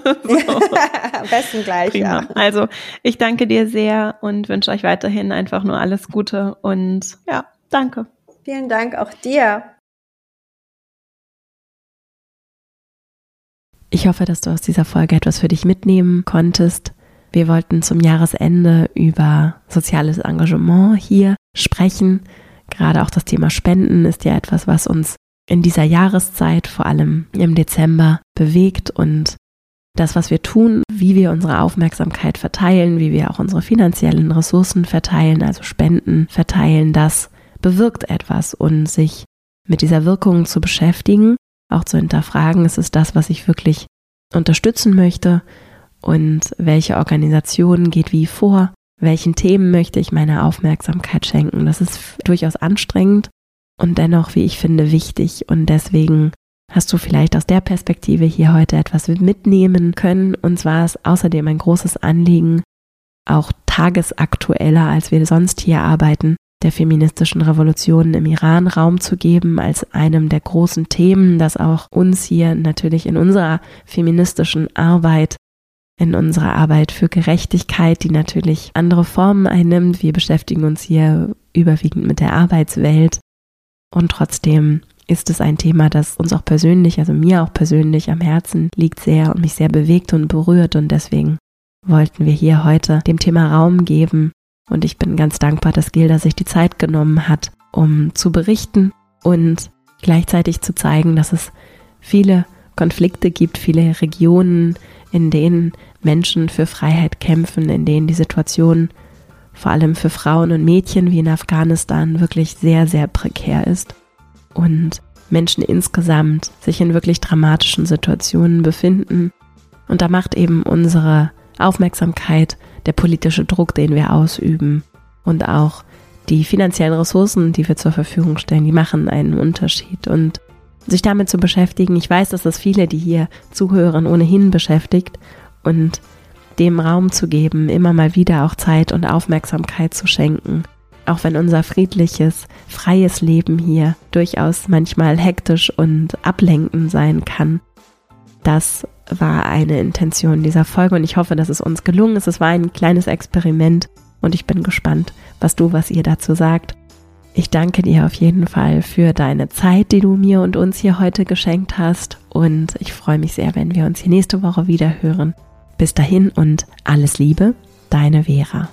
am besten gleich, Prima. ja. Also ich danke dir sehr und wünsche euch weiterhin einfach nur alles Gute und ja, danke. Vielen Dank auch dir. Ich hoffe, dass du aus dieser Folge etwas für dich mitnehmen konntest. Wir wollten zum Jahresende über soziales Engagement hier sprechen. Gerade auch das Thema Spenden ist ja etwas, was uns in dieser Jahreszeit, vor allem im Dezember, bewegt und das, was wir tun, wie wir unsere Aufmerksamkeit verteilen, wie wir auch unsere finanziellen Ressourcen verteilen, also Spenden verteilen, das bewirkt etwas und sich mit dieser Wirkung zu beschäftigen auch zu hinterfragen, ist es das, was ich wirklich unterstützen möchte und welche Organisation geht wie vor, welchen Themen möchte ich meine Aufmerksamkeit schenken. Das ist durchaus anstrengend und dennoch, wie ich finde, wichtig und deswegen hast du vielleicht aus der Perspektive hier heute etwas mitnehmen können. Und zwar ist außerdem ein großes Anliegen, auch tagesaktueller, als wir sonst hier arbeiten, der feministischen Revolution im Iran Raum zu geben als einem der großen Themen, das auch uns hier natürlich in unserer feministischen Arbeit, in unserer Arbeit für Gerechtigkeit, die natürlich andere Formen einnimmt. Wir beschäftigen uns hier überwiegend mit der Arbeitswelt und trotzdem ist es ein Thema, das uns auch persönlich, also mir auch persönlich am Herzen liegt sehr und mich sehr bewegt und berührt und deswegen wollten wir hier heute dem Thema Raum geben und ich bin ganz dankbar, dass Gilda sich die Zeit genommen hat, um zu berichten und gleichzeitig zu zeigen, dass es viele Konflikte gibt, viele Regionen, in denen Menschen für Freiheit kämpfen, in denen die Situation vor allem für Frauen und Mädchen wie in Afghanistan wirklich sehr, sehr prekär ist und Menschen insgesamt sich in wirklich dramatischen Situationen befinden. Und da macht eben unsere Aufmerksamkeit der politische Druck, den wir ausüben und auch die finanziellen Ressourcen, die wir zur Verfügung stellen, die machen einen Unterschied. Und sich damit zu beschäftigen, ich weiß, dass das viele, die hier zuhören, ohnehin beschäftigt und dem Raum zu geben, immer mal wieder auch Zeit und Aufmerksamkeit zu schenken. Auch wenn unser friedliches, freies Leben hier durchaus manchmal hektisch und ablenkend sein kann. Das war eine Intention dieser Folge und ich hoffe, dass es uns gelungen ist. Es war ein kleines Experiment und ich bin gespannt, was du, was ihr dazu sagt. Ich danke dir auf jeden Fall für deine Zeit, die du mir und uns hier heute geschenkt hast. Und ich freue mich sehr, wenn wir uns hier nächste Woche wieder hören. Bis dahin und alles Liebe, deine Vera.